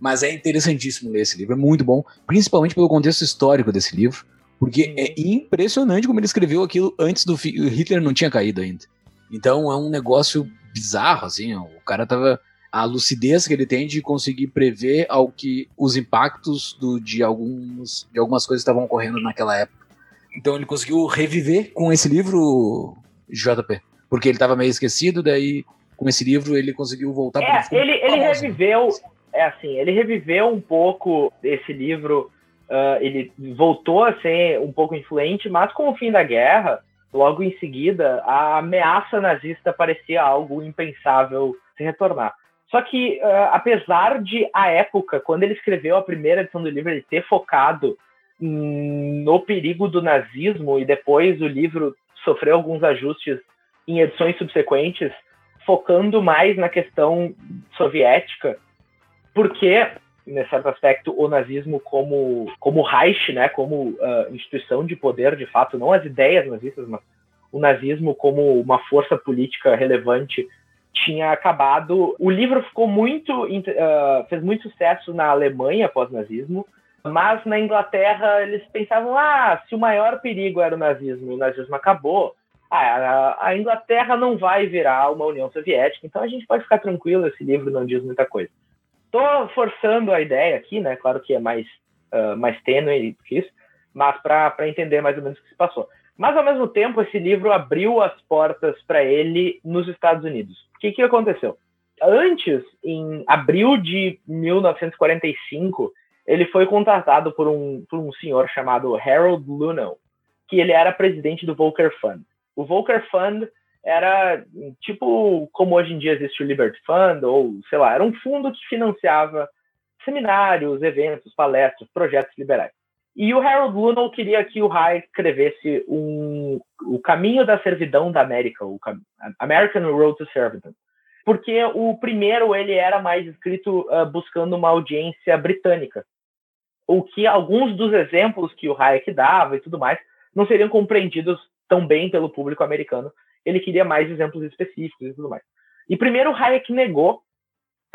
Mas é interessantíssimo ler esse livro, é muito bom, principalmente pelo contexto histórico desse livro, porque é impressionante como ele escreveu aquilo antes do Hitler não tinha caído ainda. Então é um negócio bizarro, assim. O cara tava. A lucidez que ele tem de conseguir prever ao que os impactos do, de, alguns, de algumas coisas estavam ocorrendo naquela época. Então ele conseguiu reviver com esse livro, JP. Porque ele estava meio esquecido, daí com esse livro ele conseguiu voltar é, para ele, ele reviveu, é assim, ele reviveu um pouco esse livro, uh, ele voltou a ser um pouco influente, mas com o fim da guerra, Logo em seguida, a ameaça nazista parecia algo impensável se retornar. Só que, uh, apesar de, a época, quando ele escreveu a primeira edição do livro, ele ter focado no perigo do nazismo e depois o livro sofreu alguns ajustes em edições subsequentes, focando mais na questão soviética, porque nesse certo aspecto, o nazismo como, como Reich, né, como uh, instituição de poder, de fato, não as ideias nazistas, mas o nazismo como uma força política relevante tinha acabado. O livro ficou muito, uh, fez muito sucesso na Alemanha pós-nazismo, mas na Inglaterra eles pensavam, ah, se o maior perigo era o nazismo, o nazismo acabou, ah, a Inglaterra não vai virar uma União Soviética, então a gente pode ficar tranquilo, esse livro não diz muita coisa. Estou forçando a ideia aqui, né? Claro que é mais, uh, mais tênue que isso, mas para entender mais ou menos o que se passou. Mas, ao mesmo tempo, esse livro abriu as portas para ele nos Estados Unidos. O que, que aconteceu? Antes, em abril de 1945, ele foi contratado por um, por um senhor chamado Harold Lunow, que ele era presidente do Volcker Fund. O Volcker Fund era tipo como hoje em dia existe o Liberty Fund, ou sei lá, era um fundo que financiava seminários, eventos, palestras, projetos liberais. E o Harold Lunow queria que o Hayek escrevesse um, o caminho da servidão da América, o American Road to Servidom. Porque o primeiro ele era mais escrito uh, buscando uma audiência britânica. O que alguns dos exemplos que o Hayek dava e tudo mais não seriam compreendidos tão bem pelo público americano. Ele queria mais exemplos específicos e tudo mais. E primeiro Hayek negou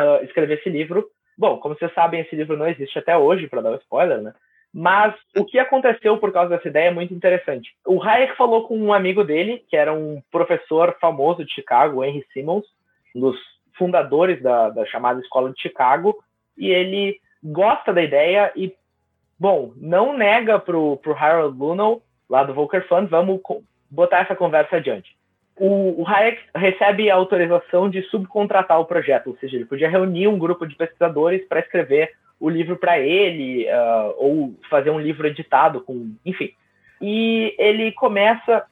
uh, escrever esse livro. Bom, como vocês sabem, esse livro não existe até hoje, para dar um spoiler, né? Mas o que aconteceu por causa dessa ideia é muito interessante. O Hayek falou com um amigo dele, que era um professor famoso de Chicago, Henry Simmons, um dos fundadores da, da chamada Escola de Chicago, e ele gosta da ideia e, bom, não nega pro, pro Harold Lunow, lá do Volcker Fund, vamos botar essa conversa adiante. O, o Hayek recebe a autorização de subcontratar o projeto, ou seja, ele podia reunir um grupo de pesquisadores para escrever o livro para ele, uh, ou fazer um livro editado com, enfim. E ele começa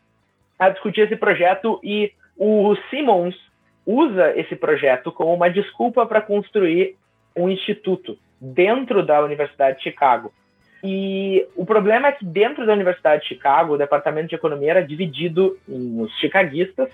a discutir esse projeto e o Simmons usa esse projeto como uma desculpa para construir um instituto dentro da Universidade de Chicago. E o problema é que dentro da Universidade de Chicago, o departamento de economia era dividido em os chicaguistas.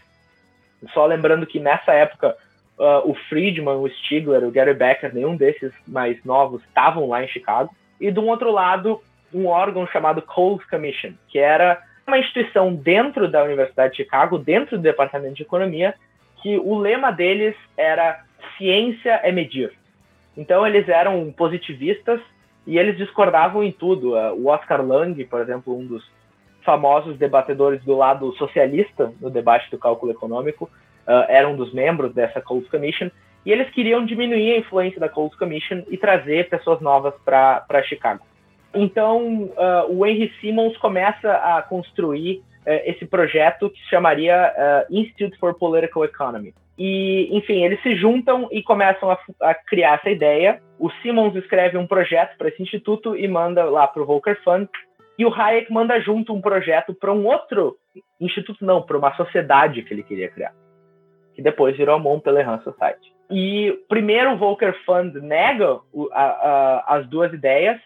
Só lembrando que nessa época uh, o Friedman, o Stigler, o Gary Becker, nenhum desses mais novos estavam lá em Chicago. E um outro lado, um órgão chamado Coles Commission, que era uma instituição dentro da Universidade de Chicago, dentro do Departamento de Economia, que o lema deles era ciência é medir. Então eles eram positivistas e eles discordavam em tudo. Uh, o Oscar Lang, por exemplo, um dos famosos debatedores do lado socialista no debate do cálculo econômico, uh, era um dos membros dessa Coles Commission, e eles queriam diminuir a influência da Coles Commission e trazer pessoas novas para Chicago. Então, uh, o Henry Simmons começa a construir esse projeto que se chamaria Institute for Political Economy. E, enfim, eles se juntam e começam a, a criar essa ideia. O Simmons escreve um projeto para esse instituto e manda lá para o Volcker Fund. E o Hayek manda junto um projeto para um outro instituto, não, para uma sociedade que ele queria criar que depois virou a Montpellier Society. E primeiro o Volcker Fund nega a, a, as duas ideias,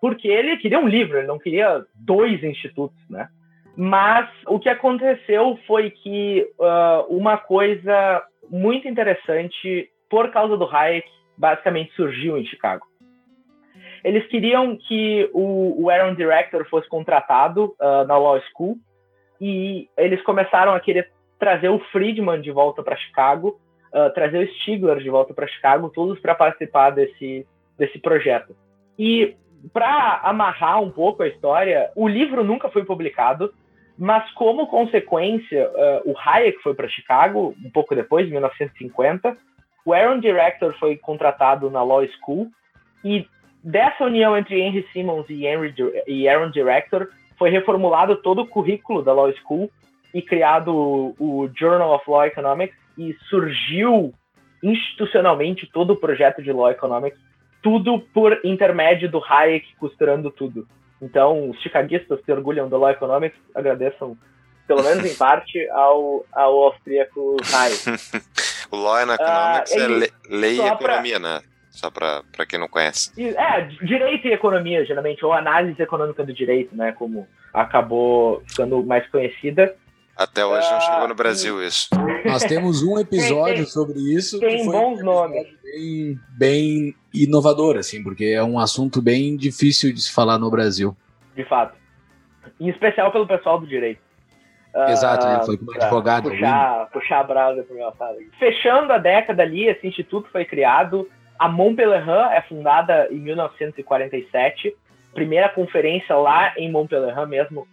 porque ele queria um livro, ele não queria dois institutos, né? Mas o que aconteceu foi que uh, uma coisa muito interessante, por causa do Hayek, basicamente surgiu em Chicago. Eles queriam que o, o Aaron Director fosse contratado uh, na Law School e eles começaram a querer trazer o Friedman de volta para Chicago, uh, trazer o Stigler de volta para Chicago, todos para participar desse, desse projeto. E para amarrar um pouco a história, o livro nunca foi publicado, mas como consequência, uh, o Hayek foi para Chicago um pouco depois, em 1950. O Aaron Director foi contratado na Law School e dessa união entre Henry Simmons e, Henry, e Aaron Director foi reformulado todo o currículo da Law School e criado o, Journal of Law Economics e surgiu institucionalmente todo o projeto de Law Economics, tudo por intermédio do Hayek costurando tudo. Então, os chicaguistas que orgulham do Law Economics agradeçam, pelo menos em parte, ao, ao austríaco Hayek. o Law Economics uh, é le, lei e economia, pra... né? Só para quem não conhece. É, direito e economia, geralmente, ou análise econômica do direito, né? Como acabou ficando mais conhecida. Até hoje não chegou no ah, Brasil isso. Nós temos um episódio tem, sobre isso. Tem bons um nomes. Bem, bem inovador, assim, porque é um assunto bem difícil de se falar no Brasil. De fato. Em especial pelo pessoal do direito. Exato, ele foi como advogado. Puxar, puxar a brasa pro meu lado. Fechando a década ali, esse instituto foi criado. A Montpellier é fundada em 1947. Primeira conferência lá em Montpellier mesmo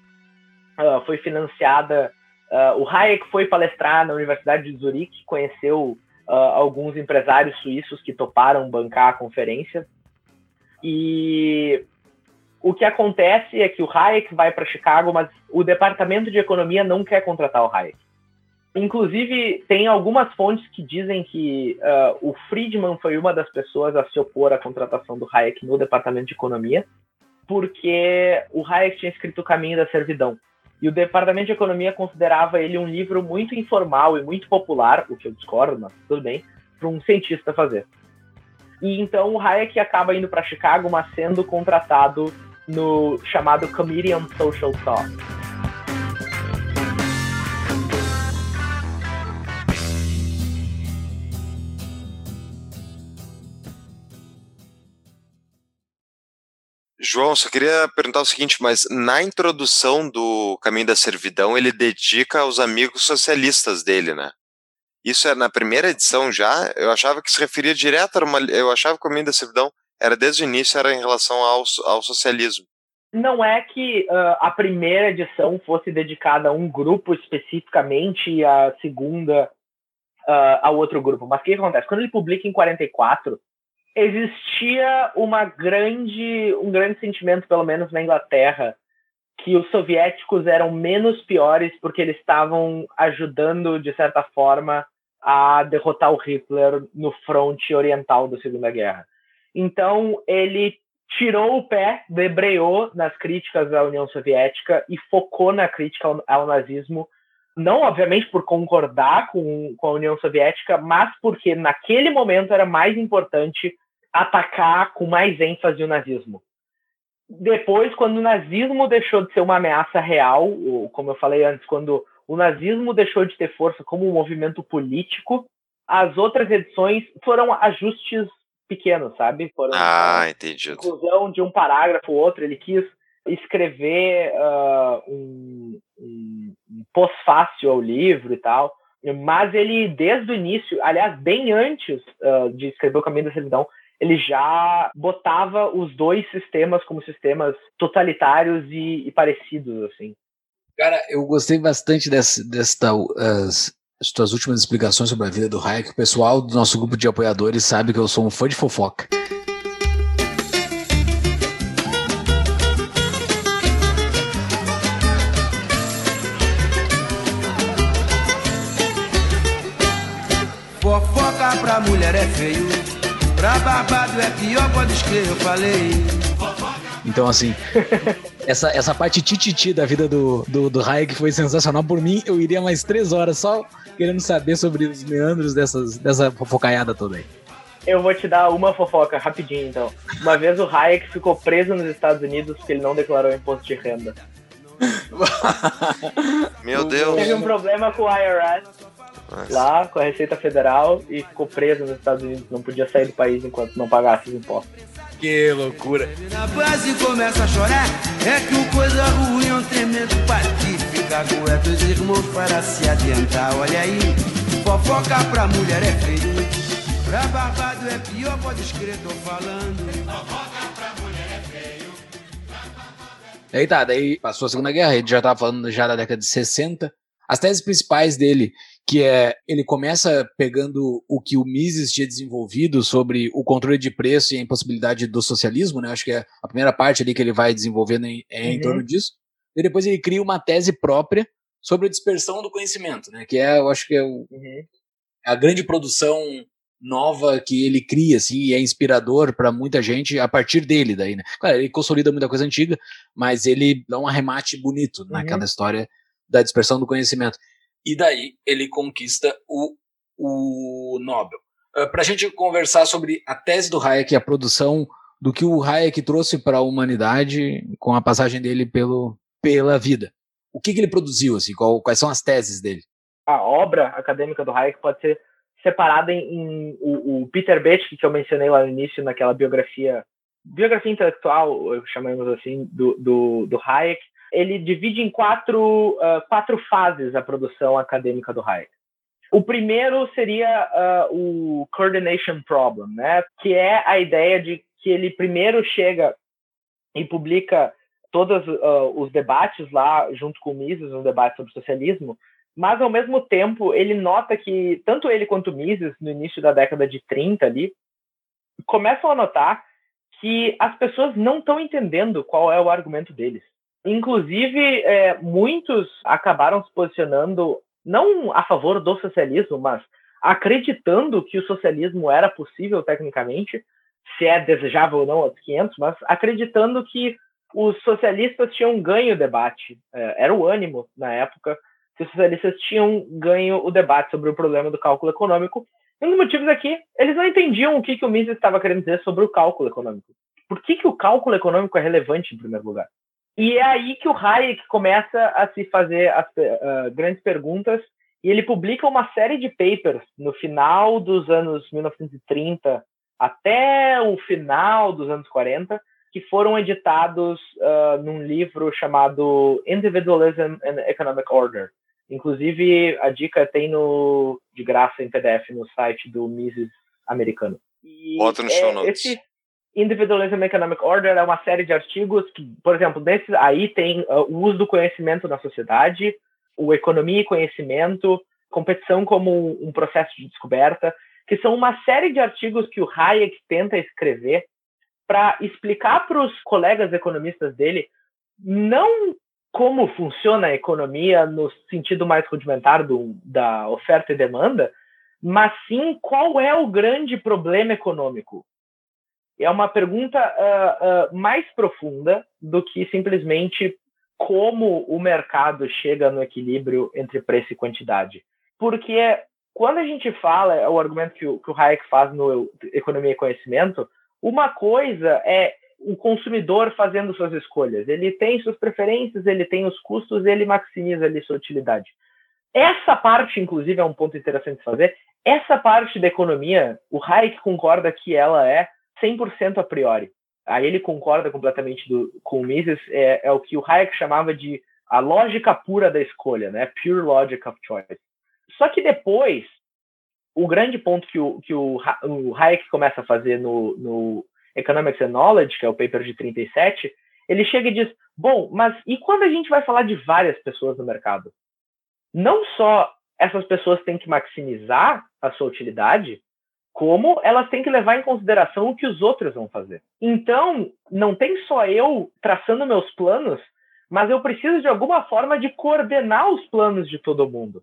uh, foi financiada Uh, o Hayek foi palestrar na Universidade de Zurique, conheceu uh, alguns empresários suíços que toparam bancar a conferência. E o que acontece é que o Hayek vai para Chicago, mas o departamento de economia não quer contratar o Hayek. Inclusive, tem algumas fontes que dizem que uh, o Friedman foi uma das pessoas a se opor à contratação do Hayek no departamento de economia, porque o Hayek tinha escrito O Caminho da Servidão. E o departamento de economia considerava ele um livro muito informal e muito popular, o que eu discordo, mas tudo bem, para um cientista fazer. E então o Hayek acaba indo para Chicago, mas sendo contratado no chamado Committee on Social Thought João, só queria perguntar o seguinte, mas na introdução do Caminho da Servidão, ele dedica aos amigos socialistas dele, né? Isso é na primeira edição já? Eu achava que se referia direto a uma... Eu achava que o Caminho da Servidão era desde o início, era em relação ao, ao socialismo. Não é que uh, a primeira edição fosse dedicada a um grupo especificamente e a segunda uh, a outro grupo. Mas o que acontece? Quando ele publica em 44, existia uma grande, um grande sentimento, pelo menos na Inglaterra, que os soviéticos eram menos piores porque eles estavam ajudando, de certa forma, a derrotar o Hitler no fronte oriental da Segunda Guerra. Então, ele tirou o pé, debreou nas críticas à União Soviética e focou na crítica ao, ao nazismo, não obviamente por concordar com, com a União Soviética, mas porque naquele momento era mais importante atacar com mais ênfase o nazismo. Depois, quando o nazismo deixou de ser uma ameaça real, como eu falei antes, quando o nazismo deixou de ter força como um movimento político, as outras edições foram ajustes pequenos, sabe? Foram ah, entendi. Inclusão de um parágrafo ou outro. Ele quis escrever uh, um, um, um pós-fácil ao livro e tal. Mas ele, desde o início, aliás, bem antes uh, de escrever O Caminho da Servidão, ele já botava os dois sistemas como sistemas totalitários e, e parecidos, assim. Cara, eu gostei bastante dessa, desta, as, as tuas últimas explicações sobre a vida do Hayek. O pessoal do nosso grupo de apoiadores sabe que eu sou um fã de fofoca. Fofoca pra mulher é feio Pra babado é pior, pode escrever, eu falei. Então, assim, essa, essa parte tititi da vida do, do, do Hayek foi sensacional. Por mim, eu iria mais três horas só querendo saber sobre os meandros dessas, dessa fofocaiada toda aí. Eu vou te dar uma fofoca rapidinho, então. Uma vez o Hayek ficou preso nos Estados Unidos porque ele não declarou imposto de renda. Meu Deus. Teve um problema com o IRS lá com a Receita Federal e ficou preso nos Estados Unidos. Não podia sair do país enquanto não pagasse os impostos. Que loucura. Na base começa a chorar, é que o coisa ruim é um tremendo patife. Cago dois irmãos para se adiantar. Olha aí, fofoca pra mulher é feio. Pra barbado é pior, pode escrever, tô falando. Fofoca pra mulher é feio. Aí tá, daí passou a Segunda Guerra, a gente já tava falando já da década de 60. As teses principais dele que é ele começa pegando o que o Mises tinha desenvolvido sobre o controle de preço e a impossibilidade do socialismo, né? Acho que é a primeira parte ali que ele vai desenvolvendo em, é em uhum. torno disso. E depois ele cria uma tese própria sobre a dispersão do conhecimento, né? Que é, eu acho que é o, uhum. a grande produção nova que ele cria, assim, e é inspirador para muita gente a partir dele daí, né? Claro, ele consolida muita coisa antiga, mas ele dá um arremate bonito uhum. naquela história da dispersão do conhecimento e daí ele conquista o, o Nobel. Uh, ah, para a gente conversar sobre a tese do Hayek e a produção do que o Hayek trouxe para a humanidade com a passagem dele pelo, pela vida. O que, que ele produziu? Assim, qual, quais são as teses dele? A obra acadêmica do Hayek pode ser separada em, em o, o, Peter Betsky, que eu mencionei lá no início, naquela biografia, biografia intelectual, chamamos assim, do, do, do Hayek, ele divide em quatro, uh, quatro fases a produção acadêmica do Hayek. O primeiro seria uh, o coordination problem, né? Que é a ideia de que ele primeiro chega e publica todos uh, os debates lá, junto com o Mises, um debate sobre socialismo, mas ao mesmo tempo ele nota que tanto ele quanto o Mises, no início da década de 30 ali, começam a notar que as pessoas não estão entendendo qual é o argumento deles. Inclusive, é, muitos acabaram se posicionando não a favor do socialismo, mas acreditando que o socialismo era possível tecnicamente, se é desejável ou não aos 500, mas acreditando que os socialistas tinham ganho o debate, é, era o ânimo na época, que os socialistas tinham ganho o debate sobre o problema do cálculo econômico. Um dos motivos é que eles não entendiam o que, que o Mises estava querendo dizer sobre o cálculo econômico. Por que, que o cálculo econômico é relevante, em primeiro lugar? E é aí que o Hayek começa a se fazer as uh, grandes perguntas e ele publica uma série de papers no final dos anos 1930 até o final dos anos 40 que foram editados uh, num livro chamado Individualism and Economic Order. Inclusive, a dica tem no, de graça em PDF no site do Mises americano. E Bota no é, show notes. Esse, Individualism Economic Order é uma série de artigos que, por exemplo, desse, aí tem uh, o uso do conhecimento na sociedade, o economia e conhecimento, competição como um processo de descoberta, que são uma série de artigos que o Hayek tenta escrever para explicar para os colegas economistas dele não como funciona a economia no sentido mais rudimentar do, da oferta e demanda, mas sim qual é o grande problema econômico é uma pergunta uh, uh, mais profunda do que simplesmente como o mercado chega no equilíbrio entre preço e quantidade. Porque quando a gente fala, é o argumento que o, que o Hayek faz no Economia e Conhecimento, uma coisa é o consumidor fazendo suas escolhas. Ele tem suas preferências, ele tem os custos, ele maximiza ali sua utilidade. Essa parte, inclusive, é um ponto interessante de fazer. Essa parte da economia, o Hayek concorda que ela é 100% a priori. Aí ele concorda completamente do, com o Mises, é, é, o que o Hayek chamava de a lógica pura da escolha, né? Pure logic of choice. Só que depois, o grande ponto que o, que o, o Hayek começa a fazer no, no Economics and Knowledge, que é o paper de 37, ele chega e diz: bom, mas e quando a gente vai falar de várias pessoas no mercado? Não só essas pessoas têm que maximizar a sua utilidade, como elas têm que levar em consideração o que os outros vão fazer. Então, não tem só eu traçando meus planos, mas eu preciso de alguma forma de coordenar os planos de todo mundo.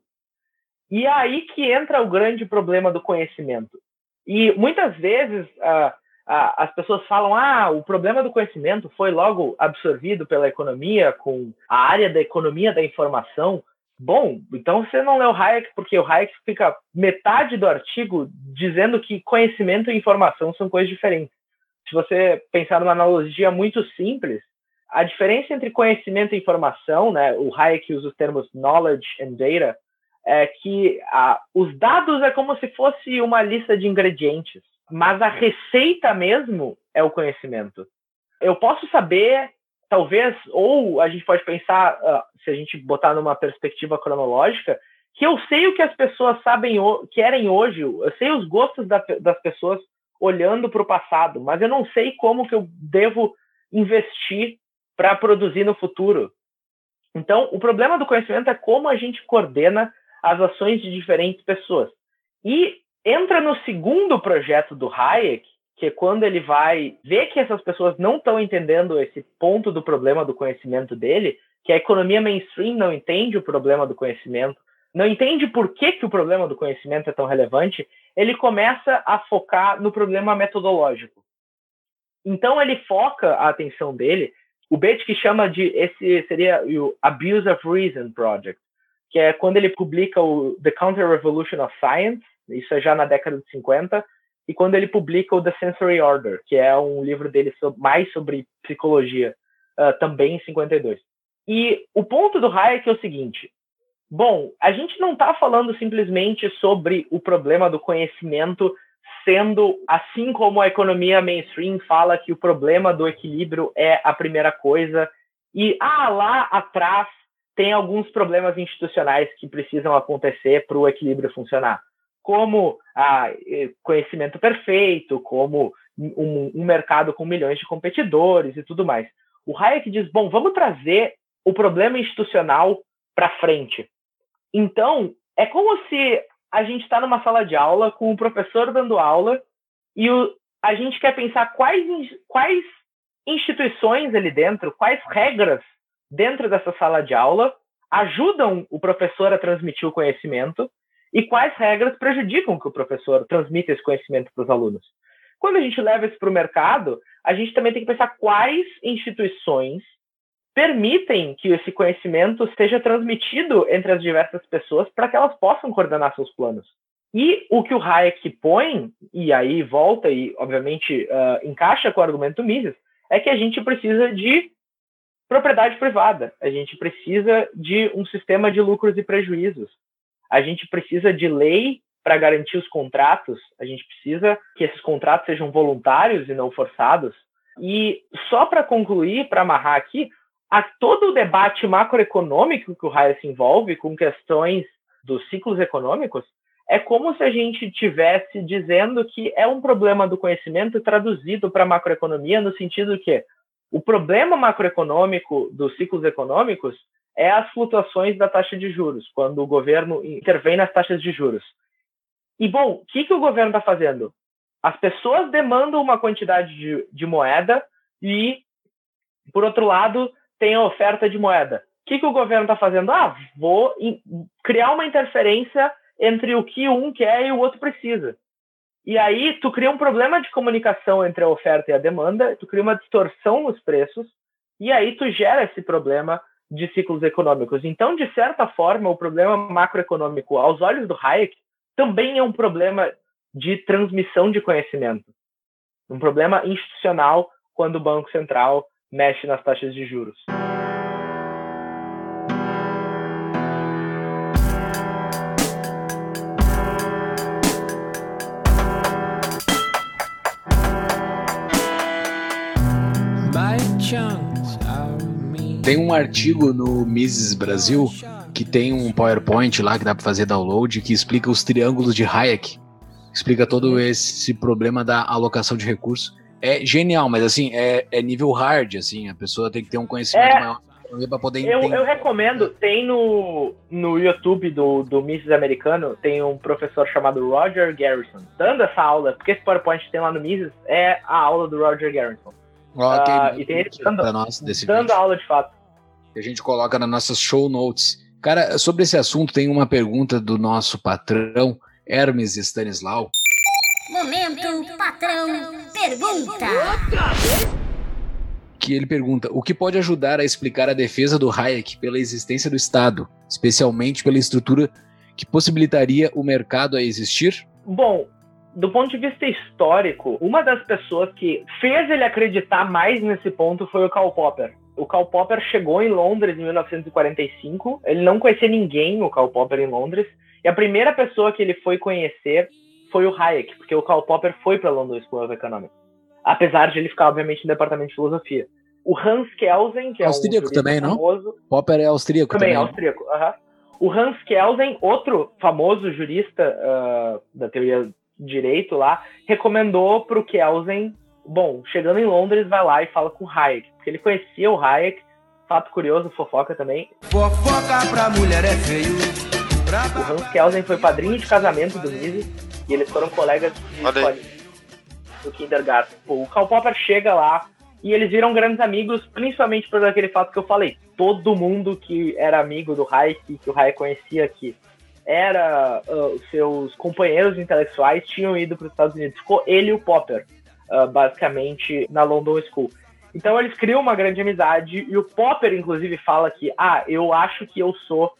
E é aí que entra o grande problema do conhecimento. E muitas vezes uh, uh, as pessoas falam: ah, o problema do conhecimento foi logo absorvido pela economia, com a área da economia da informação. Bom, então você não leu Hayek porque o Hayek fica metade do artigo dizendo que conhecimento e informação são coisas diferentes. Se você pensar numa analogia muito simples, a diferença entre conhecimento e informação, né, o Hayek usa os termos knowledge and data, é que ah, os dados é como se fosse uma lista de ingredientes, mas a receita mesmo é o conhecimento. Eu posso saber talvez, ou a gente pode pensar, uh, se a gente botar numa perspectiva cronológica, que eu sei o que as pessoas sabem, querem hoje, eu sei os gostos da, das pessoas olhando para o passado, mas eu não sei como que eu devo investir para produzir no futuro. Então, o problema do conhecimento é como a gente coordena as ações de diferentes pessoas. E entra no segundo projeto do Hayek, que quando ele vai ver que essas pessoas não estão entendendo esse ponto do problema do conhecimento dele, que a economia mainstream não entende o problema do conhecimento, não entende por que, que o problema do conhecimento é tão relevante, ele começa a focar no problema metodológico. Então ele foca a atenção dele, o que chama de esse seria o Abuse of Reason Project, que é quando ele publica o The Counter Revolution of Science, isso é já na década de 50, e quando ele publica o The Sensory Order, que é um livro dele mais sobre psicologia, uh, também em 52. E o ponto do Hayek é o seguinte: bom, a gente não está falando simplesmente sobre o problema do conhecimento sendo assim como a economia mainstream fala que o problema do equilíbrio é a primeira coisa e ah lá atrás tem alguns problemas institucionais que precisam acontecer para o equilíbrio funcionar como ah, conhecimento perfeito, como um, um, mercado com milhões de competidores e tudo mais. O Hayek diz: bom, vamos trazer o problema institucional para frente. Então, é como se a gente está numa sala de aula com o professor dando aula e o, a gente quer pensar quais, quais instituições ali dentro, quais regras dentro dessa sala de aula ajudam o professor a transmitir o conhecimento e quais regras prejudicam que o professor transmita esse conhecimento para os alunos. Quando a gente leva isso para o mercado, a gente também tem que pensar quais instituições permitem que esse conhecimento seja transmitido entre as diversas pessoas para que elas possam coordenar seus planos. E o que o Hayek põe, e aí volta e, obviamente, uh, encaixa com o argumento Mises, é que a gente precisa de propriedade privada, a gente precisa de um sistema de lucros e prejuízos, a gente precisa de lei para garantir os contratos, a gente precisa que esses contratos sejam voluntários e não forçados. E só para concluir, para amarrar aqui, a todo o debate macroeconômico que o Hayek se envolve com questões dos ciclos econômicos, é como se a gente tivesse dizendo que é um problema do conhecimento traduzido para macroeconomia, no sentido que o problema macroeconômico dos ciclos econômicos é as flutuações da taxa de juros, quando o governo intervém nas taxas de juros. E, bom, o que, que o governo está fazendo? As pessoas demandam uma quantidade de, de, moeda e, por outro lado, tem a oferta de moeda. O que, que o governo está fazendo? Ah, vou criar uma interferência entre o que um quer e o outro precisa. E aí tu cria um problema de comunicação entre a oferta e a demanda, tu cria uma distorção nos preços, e aí tu gera esse problema de ciclos econômicos. Então, de certa forma, o problema macroeconômico, aos olhos do Hayek, também é um problema de transmissão de conhecimento. Um problema institucional quando o Banco Central mexe nas taxas de juros. Tem um artigo no Mises Brasil que tem um PowerPoint lá que dá para fazer download que explica os triângulos de Hayek. Explica todo esse problema da alocação de recursos. É genial, mas assim, é, é nível hard, assim, a pessoa tem que ter um conhecimento é, maior para poder eu, entender. Eu recomendo, tem no, no YouTube do, do Mises americano, tem um professor chamado Roger Garrison, dando essa aula, porque esse PowerPoint que tem lá no Mises é a aula do Roger Garrison. Okay, uh, e tem ele dando, dando aula de fato que a gente coloca nas nossas show notes. Cara, sobre esse assunto tem uma pergunta do nosso patrão, Hermes Stanislau. Momento, patrão, pergunta. Que ele pergunta: o que pode ajudar a explicar a defesa do Hayek pela existência do Estado, especialmente pela estrutura que possibilitaria o mercado a existir? Bom, do ponto de vista histórico, uma das pessoas que fez ele acreditar mais nesse ponto foi o Karl Popper o Karl Popper chegou em Londres em 1945. Ele não conhecia ninguém, o Karl Popper, em Londres. E a primeira pessoa que ele foi conhecer foi o Hayek, porque o Karl Popper foi para a London School of Economics. Apesar de ele ficar, obviamente, no departamento de filosofia. O Hans Kelsen, que é austríaco um também, famoso, não? Popper é austríaco também. Também, austríaco, uh -huh. O Hans Kelsen, outro famoso jurista uh, da teoria direito lá, recomendou para o Kelsen Bom, chegando em Londres, vai lá e fala com o Hayek, porque ele conhecia o Hayek. Fato curioso, fofoca também. Fofoca pra mulher é feio. O Hans Kelsen foi padrinho de casamento do Mises e eles foram colegas de do kindergarten. O Karl Popper chega lá e eles viram grandes amigos, principalmente por aquele fato que eu falei. Todo mundo que era amigo do Hayek, que o Hayek conhecia aqui, era uh, seus companheiros intelectuais, tinham ido para os Estados Unidos. Ficou ele e o Popper uh, basicamente, na London School. Então eles criam uma grande amizade e o Popper, inclusive, fala que, ah, eu acho que eu sou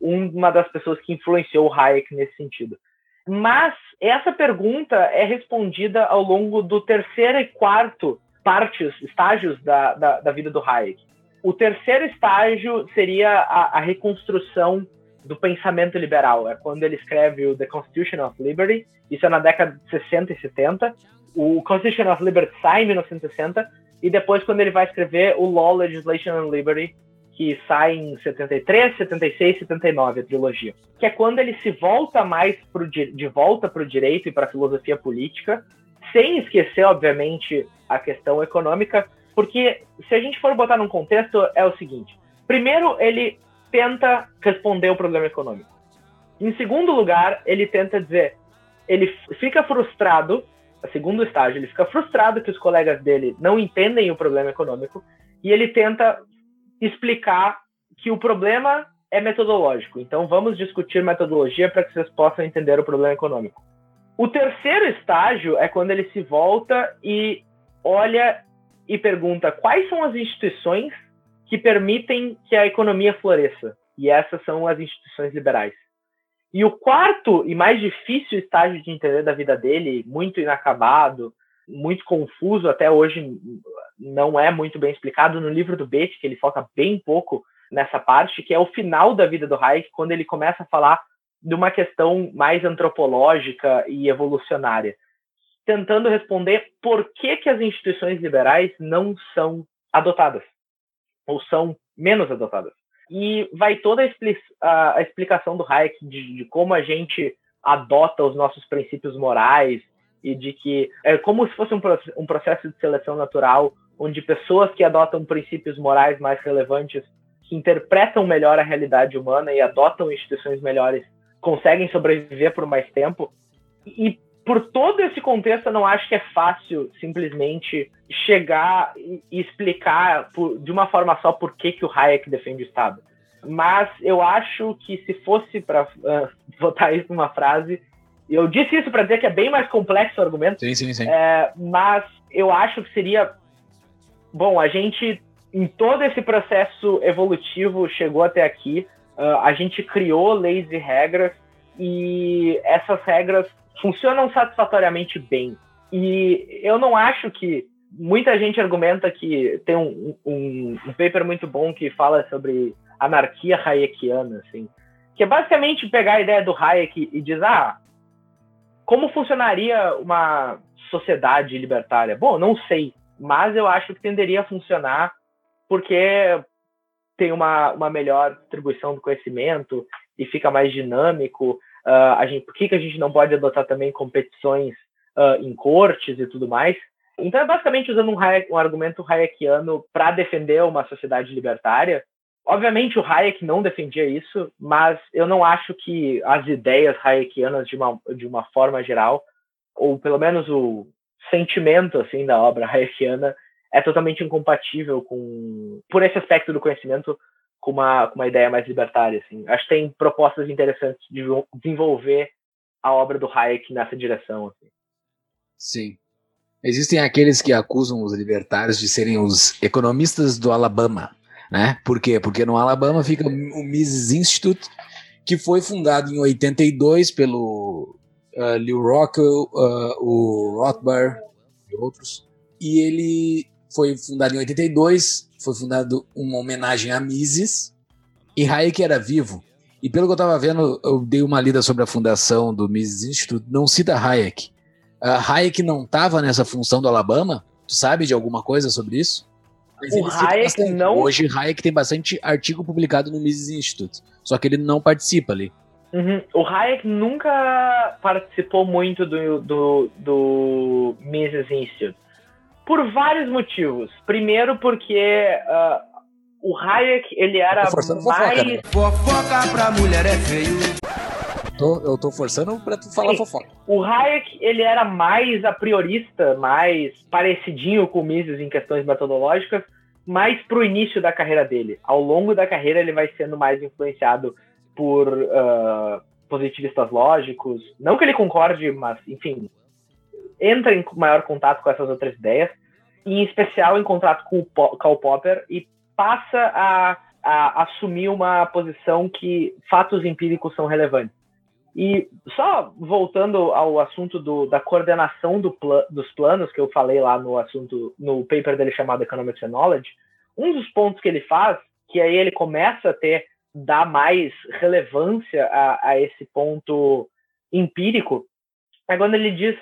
uma das pessoas que influenciou o Hayek nesse sentido. Mas essa pergunta é respondida ao longo do terceiro e quarto partes, estágios da, da, da vida do Hayek. O terceiro estágio seria a, a, reconstrução do pensamento liberal. É quando ele escreve o The Constitution of Liberty, isso é na década de 60 e 70, o Constitution of Liberty sai em 1960 e depois quando ele vai escrever o Law, Legislation and Liberty, que sai em 73, 76, 79, a trilogia, que é quando ele se volta mais pro, de volta para o direito e para a filosofia política, sem esquecer, obviamente, a questão econômica, porque se a gente for botar num contexto, é o seguinte: primeiro, ele tenta responder o problema econômico. Em segundo lugar, ele tenta dizer, ele fica frustrado, segundo estágio, ele fica frustrado que os colegas dele não entendem o problema econômico e ele tenta explicar que o problema é metodológico. Então vamos discutir metodologia para que vocês possam entender o problema econômico. O terceiro estágio é quando ele se volta e olha e pergunta quais são as instituições que permitem que a economia floresça. E essas são as instituições liberais. E o quarto e mais difícil estágio de entender da vida dele, muito inacabado, muito confuso, até hoje não é muito bem explicado no livro do Beatty, que ele foca bem pouco nessa parte, que é o final da vida do Hayek, quando ele começa a falar de uma questão mais antropológica e evolucionária, tentando responder por que, que as instituições liberais não são adotadas, ou são menos adotadas. E vai toda a, expli a, a explicação do Hayek de, de como a gente adota os nossos princípios morais e de que é como se fosse um, um processo de seleção natural onde pessoas que adotam princípios morais mais relevantes que interpretam melhor a realidade humana e adotam instituições melhores conseguem sobreviver por mais tempo. E por todo esse contexto, eu não acho que é fácil simplesmente chegar e explicar por, de uma forma só por que, que o Hayek defende o Estado. Mas eu acho que se fosse para uh, botar isso numa frase, eu disse isso para dizer que é bem mais complexo o argumento. Sim, sim, sim. É, mas eu acho que seria. Bom, a gente em todo esse processo evolutivo chegou até aqui. Uh, a gente criou leis e regras e essas regras funcionam satisfatoriamente bem. E eu não acho que muita gente argumenta que tem um, um, um paper muito bom que fala sobre anarquia hayekiana, assim, que é basicamente pegar a ideia do Hayek e dizer, ah, como funcionaria uma sociedade libertária? Bom, não sei, mas eu acho que tenderia a funcionar porque tem uma, uma melhor distribuição do conhecimento e fica mais dinâmico. Uh, a gente, por que, que a gente não pode adotar também competições uh, em cortes e tudo mais? Então, é basicamente usando um, Hayek, um argumento hayekiano para defender uma sociedade libertária. Obviamente, o Hayek não defendia isso, mas eu não acho que as ideias hayekianas, de uma, de uma forma geral, ou pelo menos o sentimento assim da obra hayekiana, é totalmente incompatível com, por esse aspecto do conhecimento, com uma, com uma ideia mais libertária. Assim. Acho que tem propostas interessantes de desenvolver a obra do Hayek nessa direção. Assim. Sim. Existem aqueles que acusam os libertários de serem os economistas do Alabama. Né? Por quê? Porque no Alabama fica o Mises Institute, que foi fundado em 82 pelo uh, Lew Rockwell, uh, o Rothbard e outros. E ele foi fundado em 82, foi fundado uma homenagem a Mises, e Hayek era vivo. E pelo que eu estava vendo, eu dei uma lida sobre a fundação do Mises Institute, não cita Hayek. Uh, Hayek não estava nessa função do Alabama? Tu sabe de alguma coisa sobre isso? Mas o Hayek não... Hoje Hayek tem bastante artigo publicado no Mises Institute, só que ele não participa ali. Uhum. O Hayek nunca participou muito do, do, do Mises Institute. Por vários motivos. Primeiro porque uh, o Hayek, ele era mais... Fofoca, né? fofoca pra mulher é feio. Tô, eu tô forçando pra tu falar Sim. fofoca. O Hayek, ele era mais a priorista, mais parecidinho com o Mises em questões metodológicas, mais pro início da carreira dele. Ao longo da carreira, ele vai sendo mais influenciado por uh, positivistas lógicos. Não que ele concorde, mas, enfim, entra em maior contato com essas outras ideias, em especial em contato com o Karl Popper, e passa a, a assumir uma posição que fatos empíricos são relevantes. E só voltando ao assunto do, da coordenação do dos planos que eu falei lá no assunto no paper dele chamado Economics and Knowledge, um dos pontos que ele faz, que aí ele começa a ter dar mais relevância a, a esse ponto empírico, é quando ele diz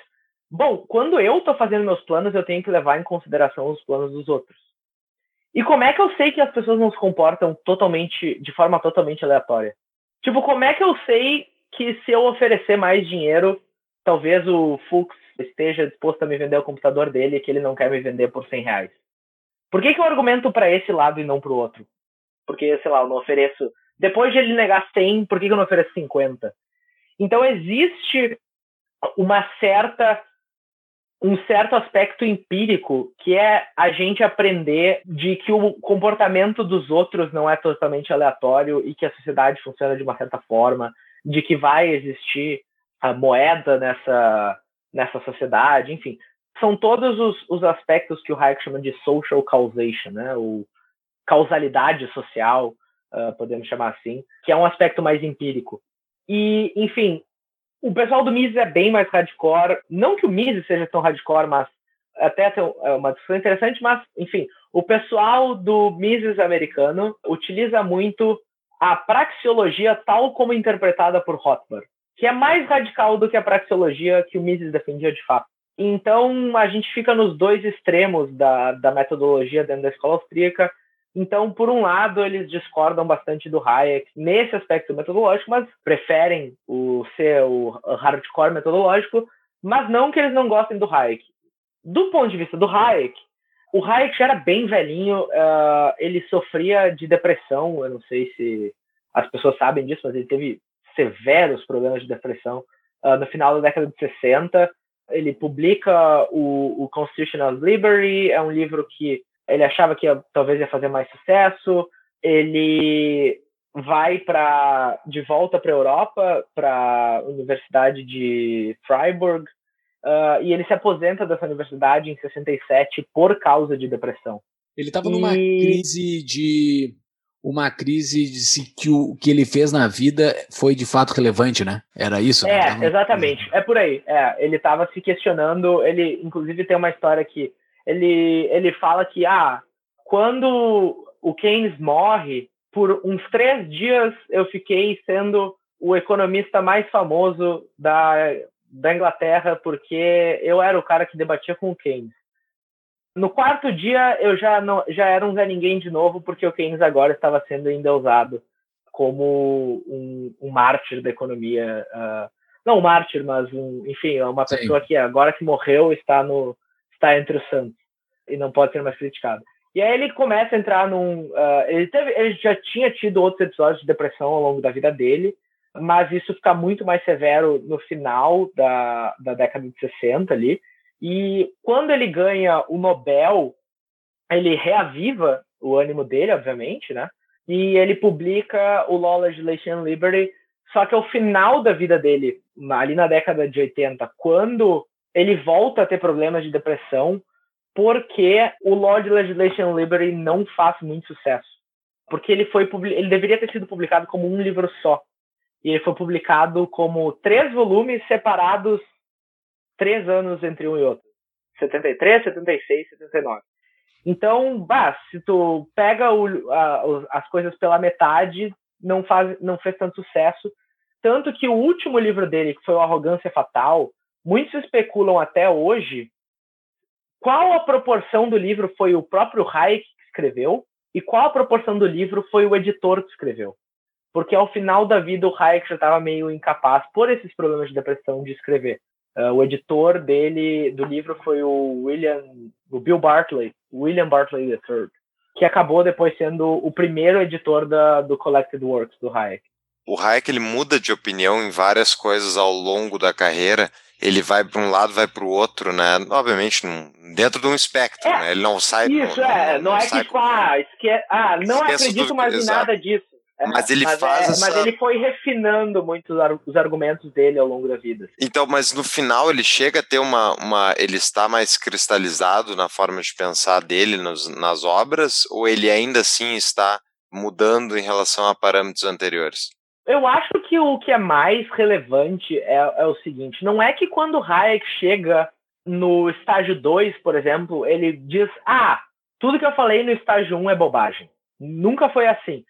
Bom, quando eu estou fazendo meus planos, eu tenho que levar em consideração os planos dos outros. E como é que eu sei que as pessoas não se comportam totalmente, de forma totalmente aleatória? Tipo, como é que eu sei que se eu oferecer mais dinheiro, talvez o Fux esteja disposto a me vender o computador dele e que ele não quer me vender por 100 reais? Por que, que eu argumento para esse lado e não para o outro? Porque, sei lá, eu não ofereço. Depois de ele negar 100, por que, que eu não ofereço 50? Então existe uma certa um certo aspecto empírico que é a gente aprender de que o comportamento dos outros não é totalmente aleatório e que a sociedade funciona de uma certa forma, de que vai existir a moeda nessa nessa sociedade, enfim, são todos os, os aspectos que o Hayek chama de social causation, né? O causalidade social, uh, podemos chamar assim, que é um aspecto mais empírico. E, enfim, o pessoal do Mises é bem mais hardcore. Não que o Mises seja tão hardcore, mas até é uma discussão interessante, mas, enfim, o pessoal do Mises americano utiliza muito a praxeologia tal como interpretada por Rothbard, que é mais radical do que a praxeologia que o Mises defendia de fato. Então, a gente fica nos dois extremos da, da metodologia dentro da escola austríaca. Então, por um lado, eles discordam bastante do Hayek nesse aspecto metodológico, mas preferem o ser o hardcore metodológico, mas não que eles não gostem do Hayek. Do ponto de vista do Hayek, o Hayek já era bem velhinho, uh, ele sofria de depressão, eu não sei se as pessoas sabem disso, mas ele teve severos problemas de depressão uh, no final da década de 60 ele publica o, o Constitution of Liberty, é um livro que ele achava que ia, talvez ia fazer mais sucesso. Ele vai para de volta para a Europa, para a Universidade de Freiburg, uh, e ele se aposenta dessa universidade em 67 por causa de depressão. Ele estava e... numa crise de uma crise de se que o que ele fez na vida foi de fato relevante, né? Era isso? Né? É, exatamente. É por aí. É, ele estava se questionando. Ele, inclusive, tem uma história que ele ele fala que ah, quando o Keynes morre, por uns três dias eu fiquei sendo o economista mais famoso da, da Inglaterra porque eu era o cara que debatia com o Keynes. No quarto dia, eu já, não, já era um Zé Ninguém de novo, porque o Keynes agora estava sendo endeusado como um, um mártir da economia. Uh, não um mártir, mas um, enfim, uma Sim. pessoa que agora que morreu está, no, está entre os santos e não pode ser mais criticado. E aí ele começa a entrar num. Uh, ele, teve, ele já tinha tido outros episódios de depressão ao longo da vida dele, mas isso fica muito mais severo no final da, da década de 60 ali. E quando ele ganha o Nobel, ele reaviva o ânimo dele, obviamente, né? E ele publica o Law, Legislation Liberty, só que ao final da vida dele, ali na década de 80, quando ele volta a ter problemas de depressão, porque o Law, Legislation Liberty não faz muito sucesso. Porque ele foi ele deveria ter sido publicado como um livro só. E ele foi publicado como três volumes separados três anos entre um e outro. 73, 76, 79. Então, bah, se tu pega o, a, as coisas pela metade, não, faz, não fez tanto sucesso. Tanto que o último livro dele, que foi o Arrogância Fatal, muitos especulam até hoje qual a proporção do livro foi o próprio Hayek que escreveu e qual a proporção do livro foi o editor que escreveu. Porque ao final da vida o Hayek já estava meio incapaz, por esses problemas de depressão, de escrever. Uh, o editor dele do livro foi o William, o Bill Bartley, William Bartley III, que acabou depois sendo o primeiro editor da, do Collected Works do Hayek. O Hayek ele muda de opinião em várias coisas ao longo da carreira. Ele vai para um lado, vai para o outro, né? Obviamente dentro de um espectro, é, né? Ele não sai. Isso não, é, não, não, não é que tipo, ah, esque... ah, não acredito mais em nada disso. É, mas ele mas faz é, essa... Mas ele foi refinando muito os argumentos dele ao longo da vida. Então, mas no final ele chega a ter uma... uma ele está mais cristalizado na forma de pensar dele nos, nas obras, ou ele ainda assim está mudando em relação a parâmetros anteriores? Eu acho que o que é mais relevante é, é o seguinte, não é que quando Hayek chega no estágio 2, por exemplo, ele diz, ah, tudo que eu falei no estágio 1 um é bobagem. Nunca foi assim.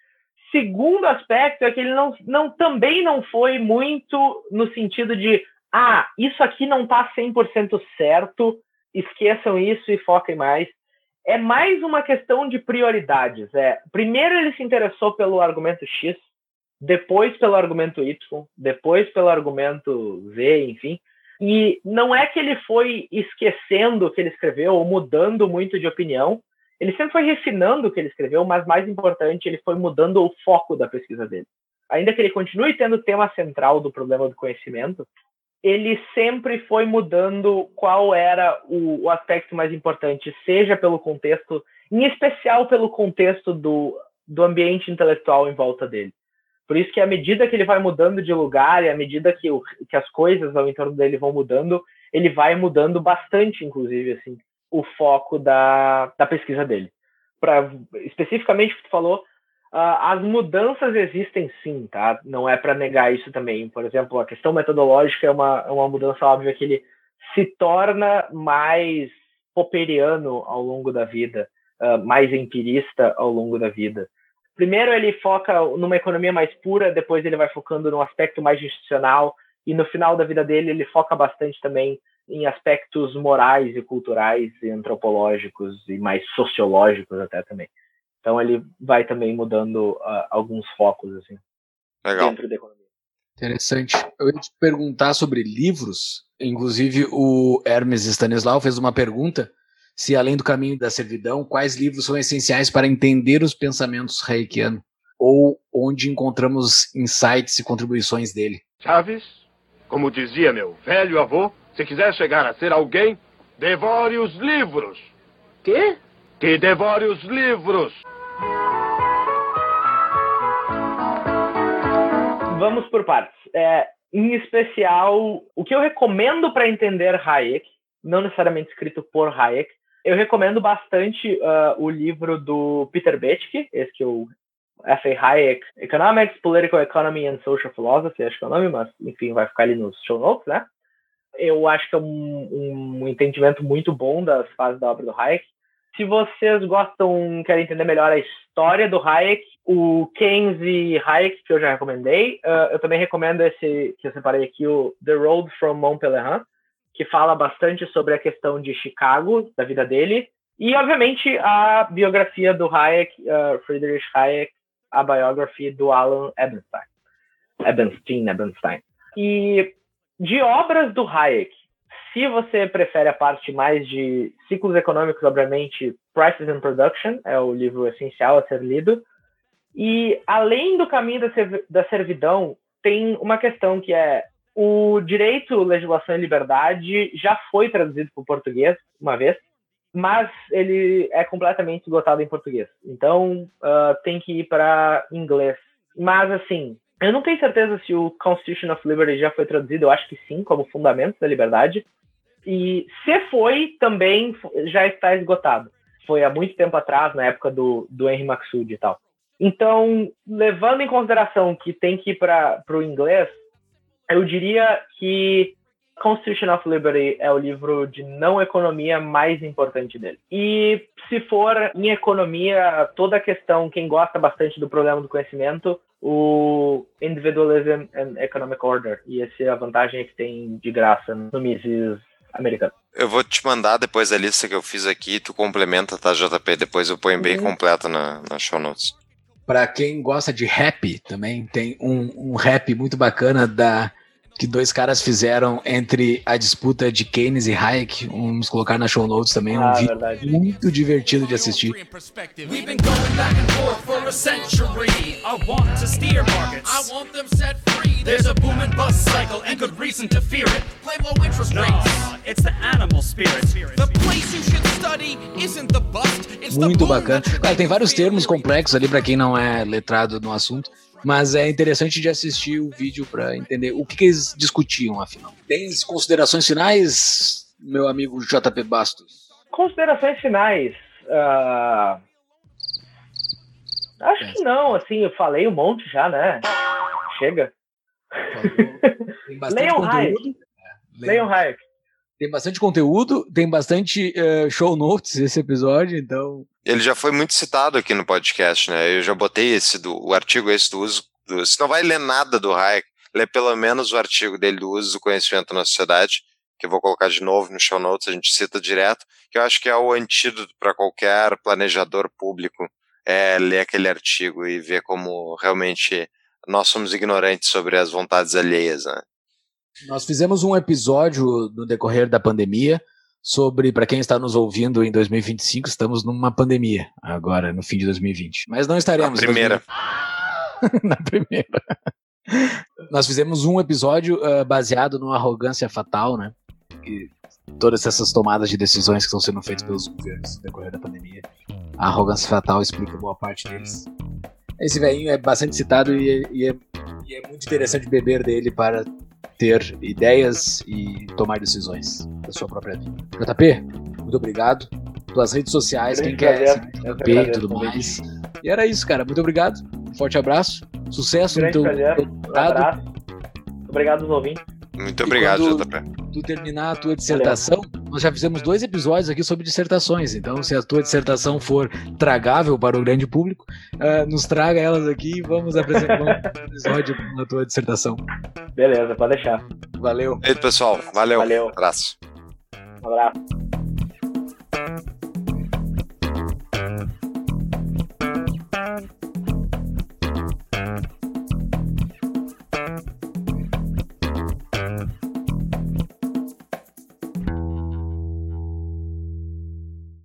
Segundo aspecto é que ele não, não, também não foi muito no sentido de ah, isso aqui não está 100% certo, esqueçam isso e foquem mais. É mais uma questão de prioridades. É, primeiro ele se interessou pelo argumento X, depois pelo argumento Y, depois pelo argumento Z, enfim. E não é que ele foi esquecendo o que ele escreveu ou mudando muito de opinião, ele sempre foi refinando o que ele escreveu, mas mais importante, ele foi mudando o foco da pesquisa dele. ainda que ele continue tendo o tema central do problema do conhecimento, ele sempre foi mudando qual era o, o aspecto mais importante, seja pelo contexto, em especial pelo contexto do, do ambiente intelectual em volta dele. Por isso que à medida que ele vai mudando de lugar e à medida que, o, que as coisas ao entorno dele vão mudando, ele vai mudando bastante, inclusive, assim, o foco da, da pesquisa dele. Para especificamente o que tu falou, uh, as mudanças existem sim, tá? Não é para negar isso também. Por exemplo, a questão metodológica é uma, é uma mudança óbvia que ele se torna mais popperiano ao longo da vida, uh, mais empirista ao longo da vida primeiro ele foca numa economia mais pura, depois ele vai focando num aspecto mais institucional e no final da vida dele ele foca bastante também em aspectos morais e culturais e antropológicos e mais sociológicos até também. Então ele vai também mudando uh, alguns focos assim Legal. dentro da economia. Interessante. Eu ia te perguntar sobre livros. Inclusive o Hermes Stanislau fez uma pergunta se além do caminho da servidão, quais livros são essenciais para entender os pensamentos reikianos ou onde encontramos insights e contribuições dele. Chaves, como dizia meu velho avô, se quiser chegar a ser alguém, devore os livros. Quê? Que devore os livros. Vamos por partes. É, em especial, o que eu recomendo para entender Hayek, não necessariamente escrito por Hayek, eu recomendo bastante uh, o livro do Peter Betsky, esse que eu F.A. Hayek, Economics, Political Economy and Social Philosophy, acho que é o nome, mas enfim, vai ficar ali nos show notes, né? Eu acho que é um, um entendimento muito bom das fases da obra do Hayek. Se vocês gostam, querem entender melhor a história do Hayek, o Keynes e Hayek, que eu já recomendei, uh, eu também recomendo esse que eu separei aqui, o The Road from Mont Pelerin, que fala bastante sobre a questão de Chicago, da vida dele, e, obviamente, a biografia do Hayek, uh, Friedrich Hayek, a biografia do Alan Ebenstein. Ebenstein, Ebenstein. E de obras do Hayek, se você prefere a parte mais de ciclos econômicos, obviamente, Prices and Production é o livro essencial a ser lido. E, além do caminho da, da servidão, tem uma questão que é o direito, legislação e liberdade já foi traduzido para o português uma vez, mas ele é completamente esgotado em português. Então uh, tem que ir para inglês. Mas assim, eu não tenho certeza se o Constitution of Liberty já foi traduzido. Eu acho que sim, como fundamento da liberdade. E se foi, também já está esgotado. Foi há muito tempo atrás, na época do, do Henry Maxud e tal. Então, levando em consideração que tem que ir para o inglês, eu diria que Constitution of Liberty é o livro de não economia mais importante dele. E se for em economia, toda a questão, quem gosta bastante do problema do conhecimento, o Individualism and Economic Order. E essa é a vantagem que tem de graça no Mises americano. Eu vou te mandar depois a lista que eu fiz aqui, tu complementa, tá, JP? Depois eu ponho bem uhum. completa na, na show notes. Para quem gosta de rap também, tem um, um rap muito bacana da que dois caras fizeram entre a disputa de Keynes e Hayek. Vamos colocar na show notes também. Ah, um vídeo verdade. muito divertido de assistir. There's a boom and bust cycle and good reason to fear it. Play low interest rates. It's the animal spirit. The place you should study isn't the bust, it's Muito bacana. Claro, tem vários termos complexos ali para quem não é letrado no assunto. Mas é interessante de assistir o vídeo para entender o que, que, eles discutiam, afinal. Tem considerações finais, meu amigo JP Bastos? Considerações finais. Uh... Acho é. que não, assim, eu falei um monte já, né? Chega. Leiam Hayek. É, Leiam Hayek. Tem bastante conteúdo, tem bastante uh, show notes esse episódio, então. Ele já foi muito citado aqui no podcast, né? Eu já botei esse do o artigo esse do uso. Do, você não vai ler nada do Hayek, lê pelo menos o artigo dele do uso do conhecimento na sociedade, que eu vou colocar de novo no show notes, a gente cita direto, que eu acho que é o antídoto para qualquer planejador público é ler aquele artigo e ver como realmente nós somos ignorantes sobre as vontades alheias, né? Nós fizemos um episódio no decorrer da pandemia sobre, para quem está nos ouvindo em 2025, estamos numa pandemia agora, no fim de 2020. Mas não estaremos. A primeira. na primeira. Nós fizemos um episódio uh, baseado no arrogância fatal, né? E todas essas tomadas de decisões que estão sendo feitas pelos governos no decorrer da pandemia. A arrogância fatal explica boa parte deles. Esse velhinho é bastante citado e, é, e, é, e é muito interessante beber dele para ter ideias e tomar decisões da sua própria vida. JP, muito obrigado. Tuas redes sociais, quem quer seguir JP e tudo mais. E era isso, cara. Muito obrigado. Um forte abraço. Sucesso Grande no teu, prazer. Um abraço. Obrigado aos ouvintes. Muito obrigado, JP. Tu terminar a tua dissertação, Valeu. Nós já fizemos dois episódios aqui sobre dissertações. Então, se a tua dissertação for tragável para o grande público, uh, nos traga elas aqui e vamos apresentar um episódio na tua dissertação. Beleza, pode deixar. Valeu. E aí, pessoal. Valeu. Valeu. Um abraço. Um abraço.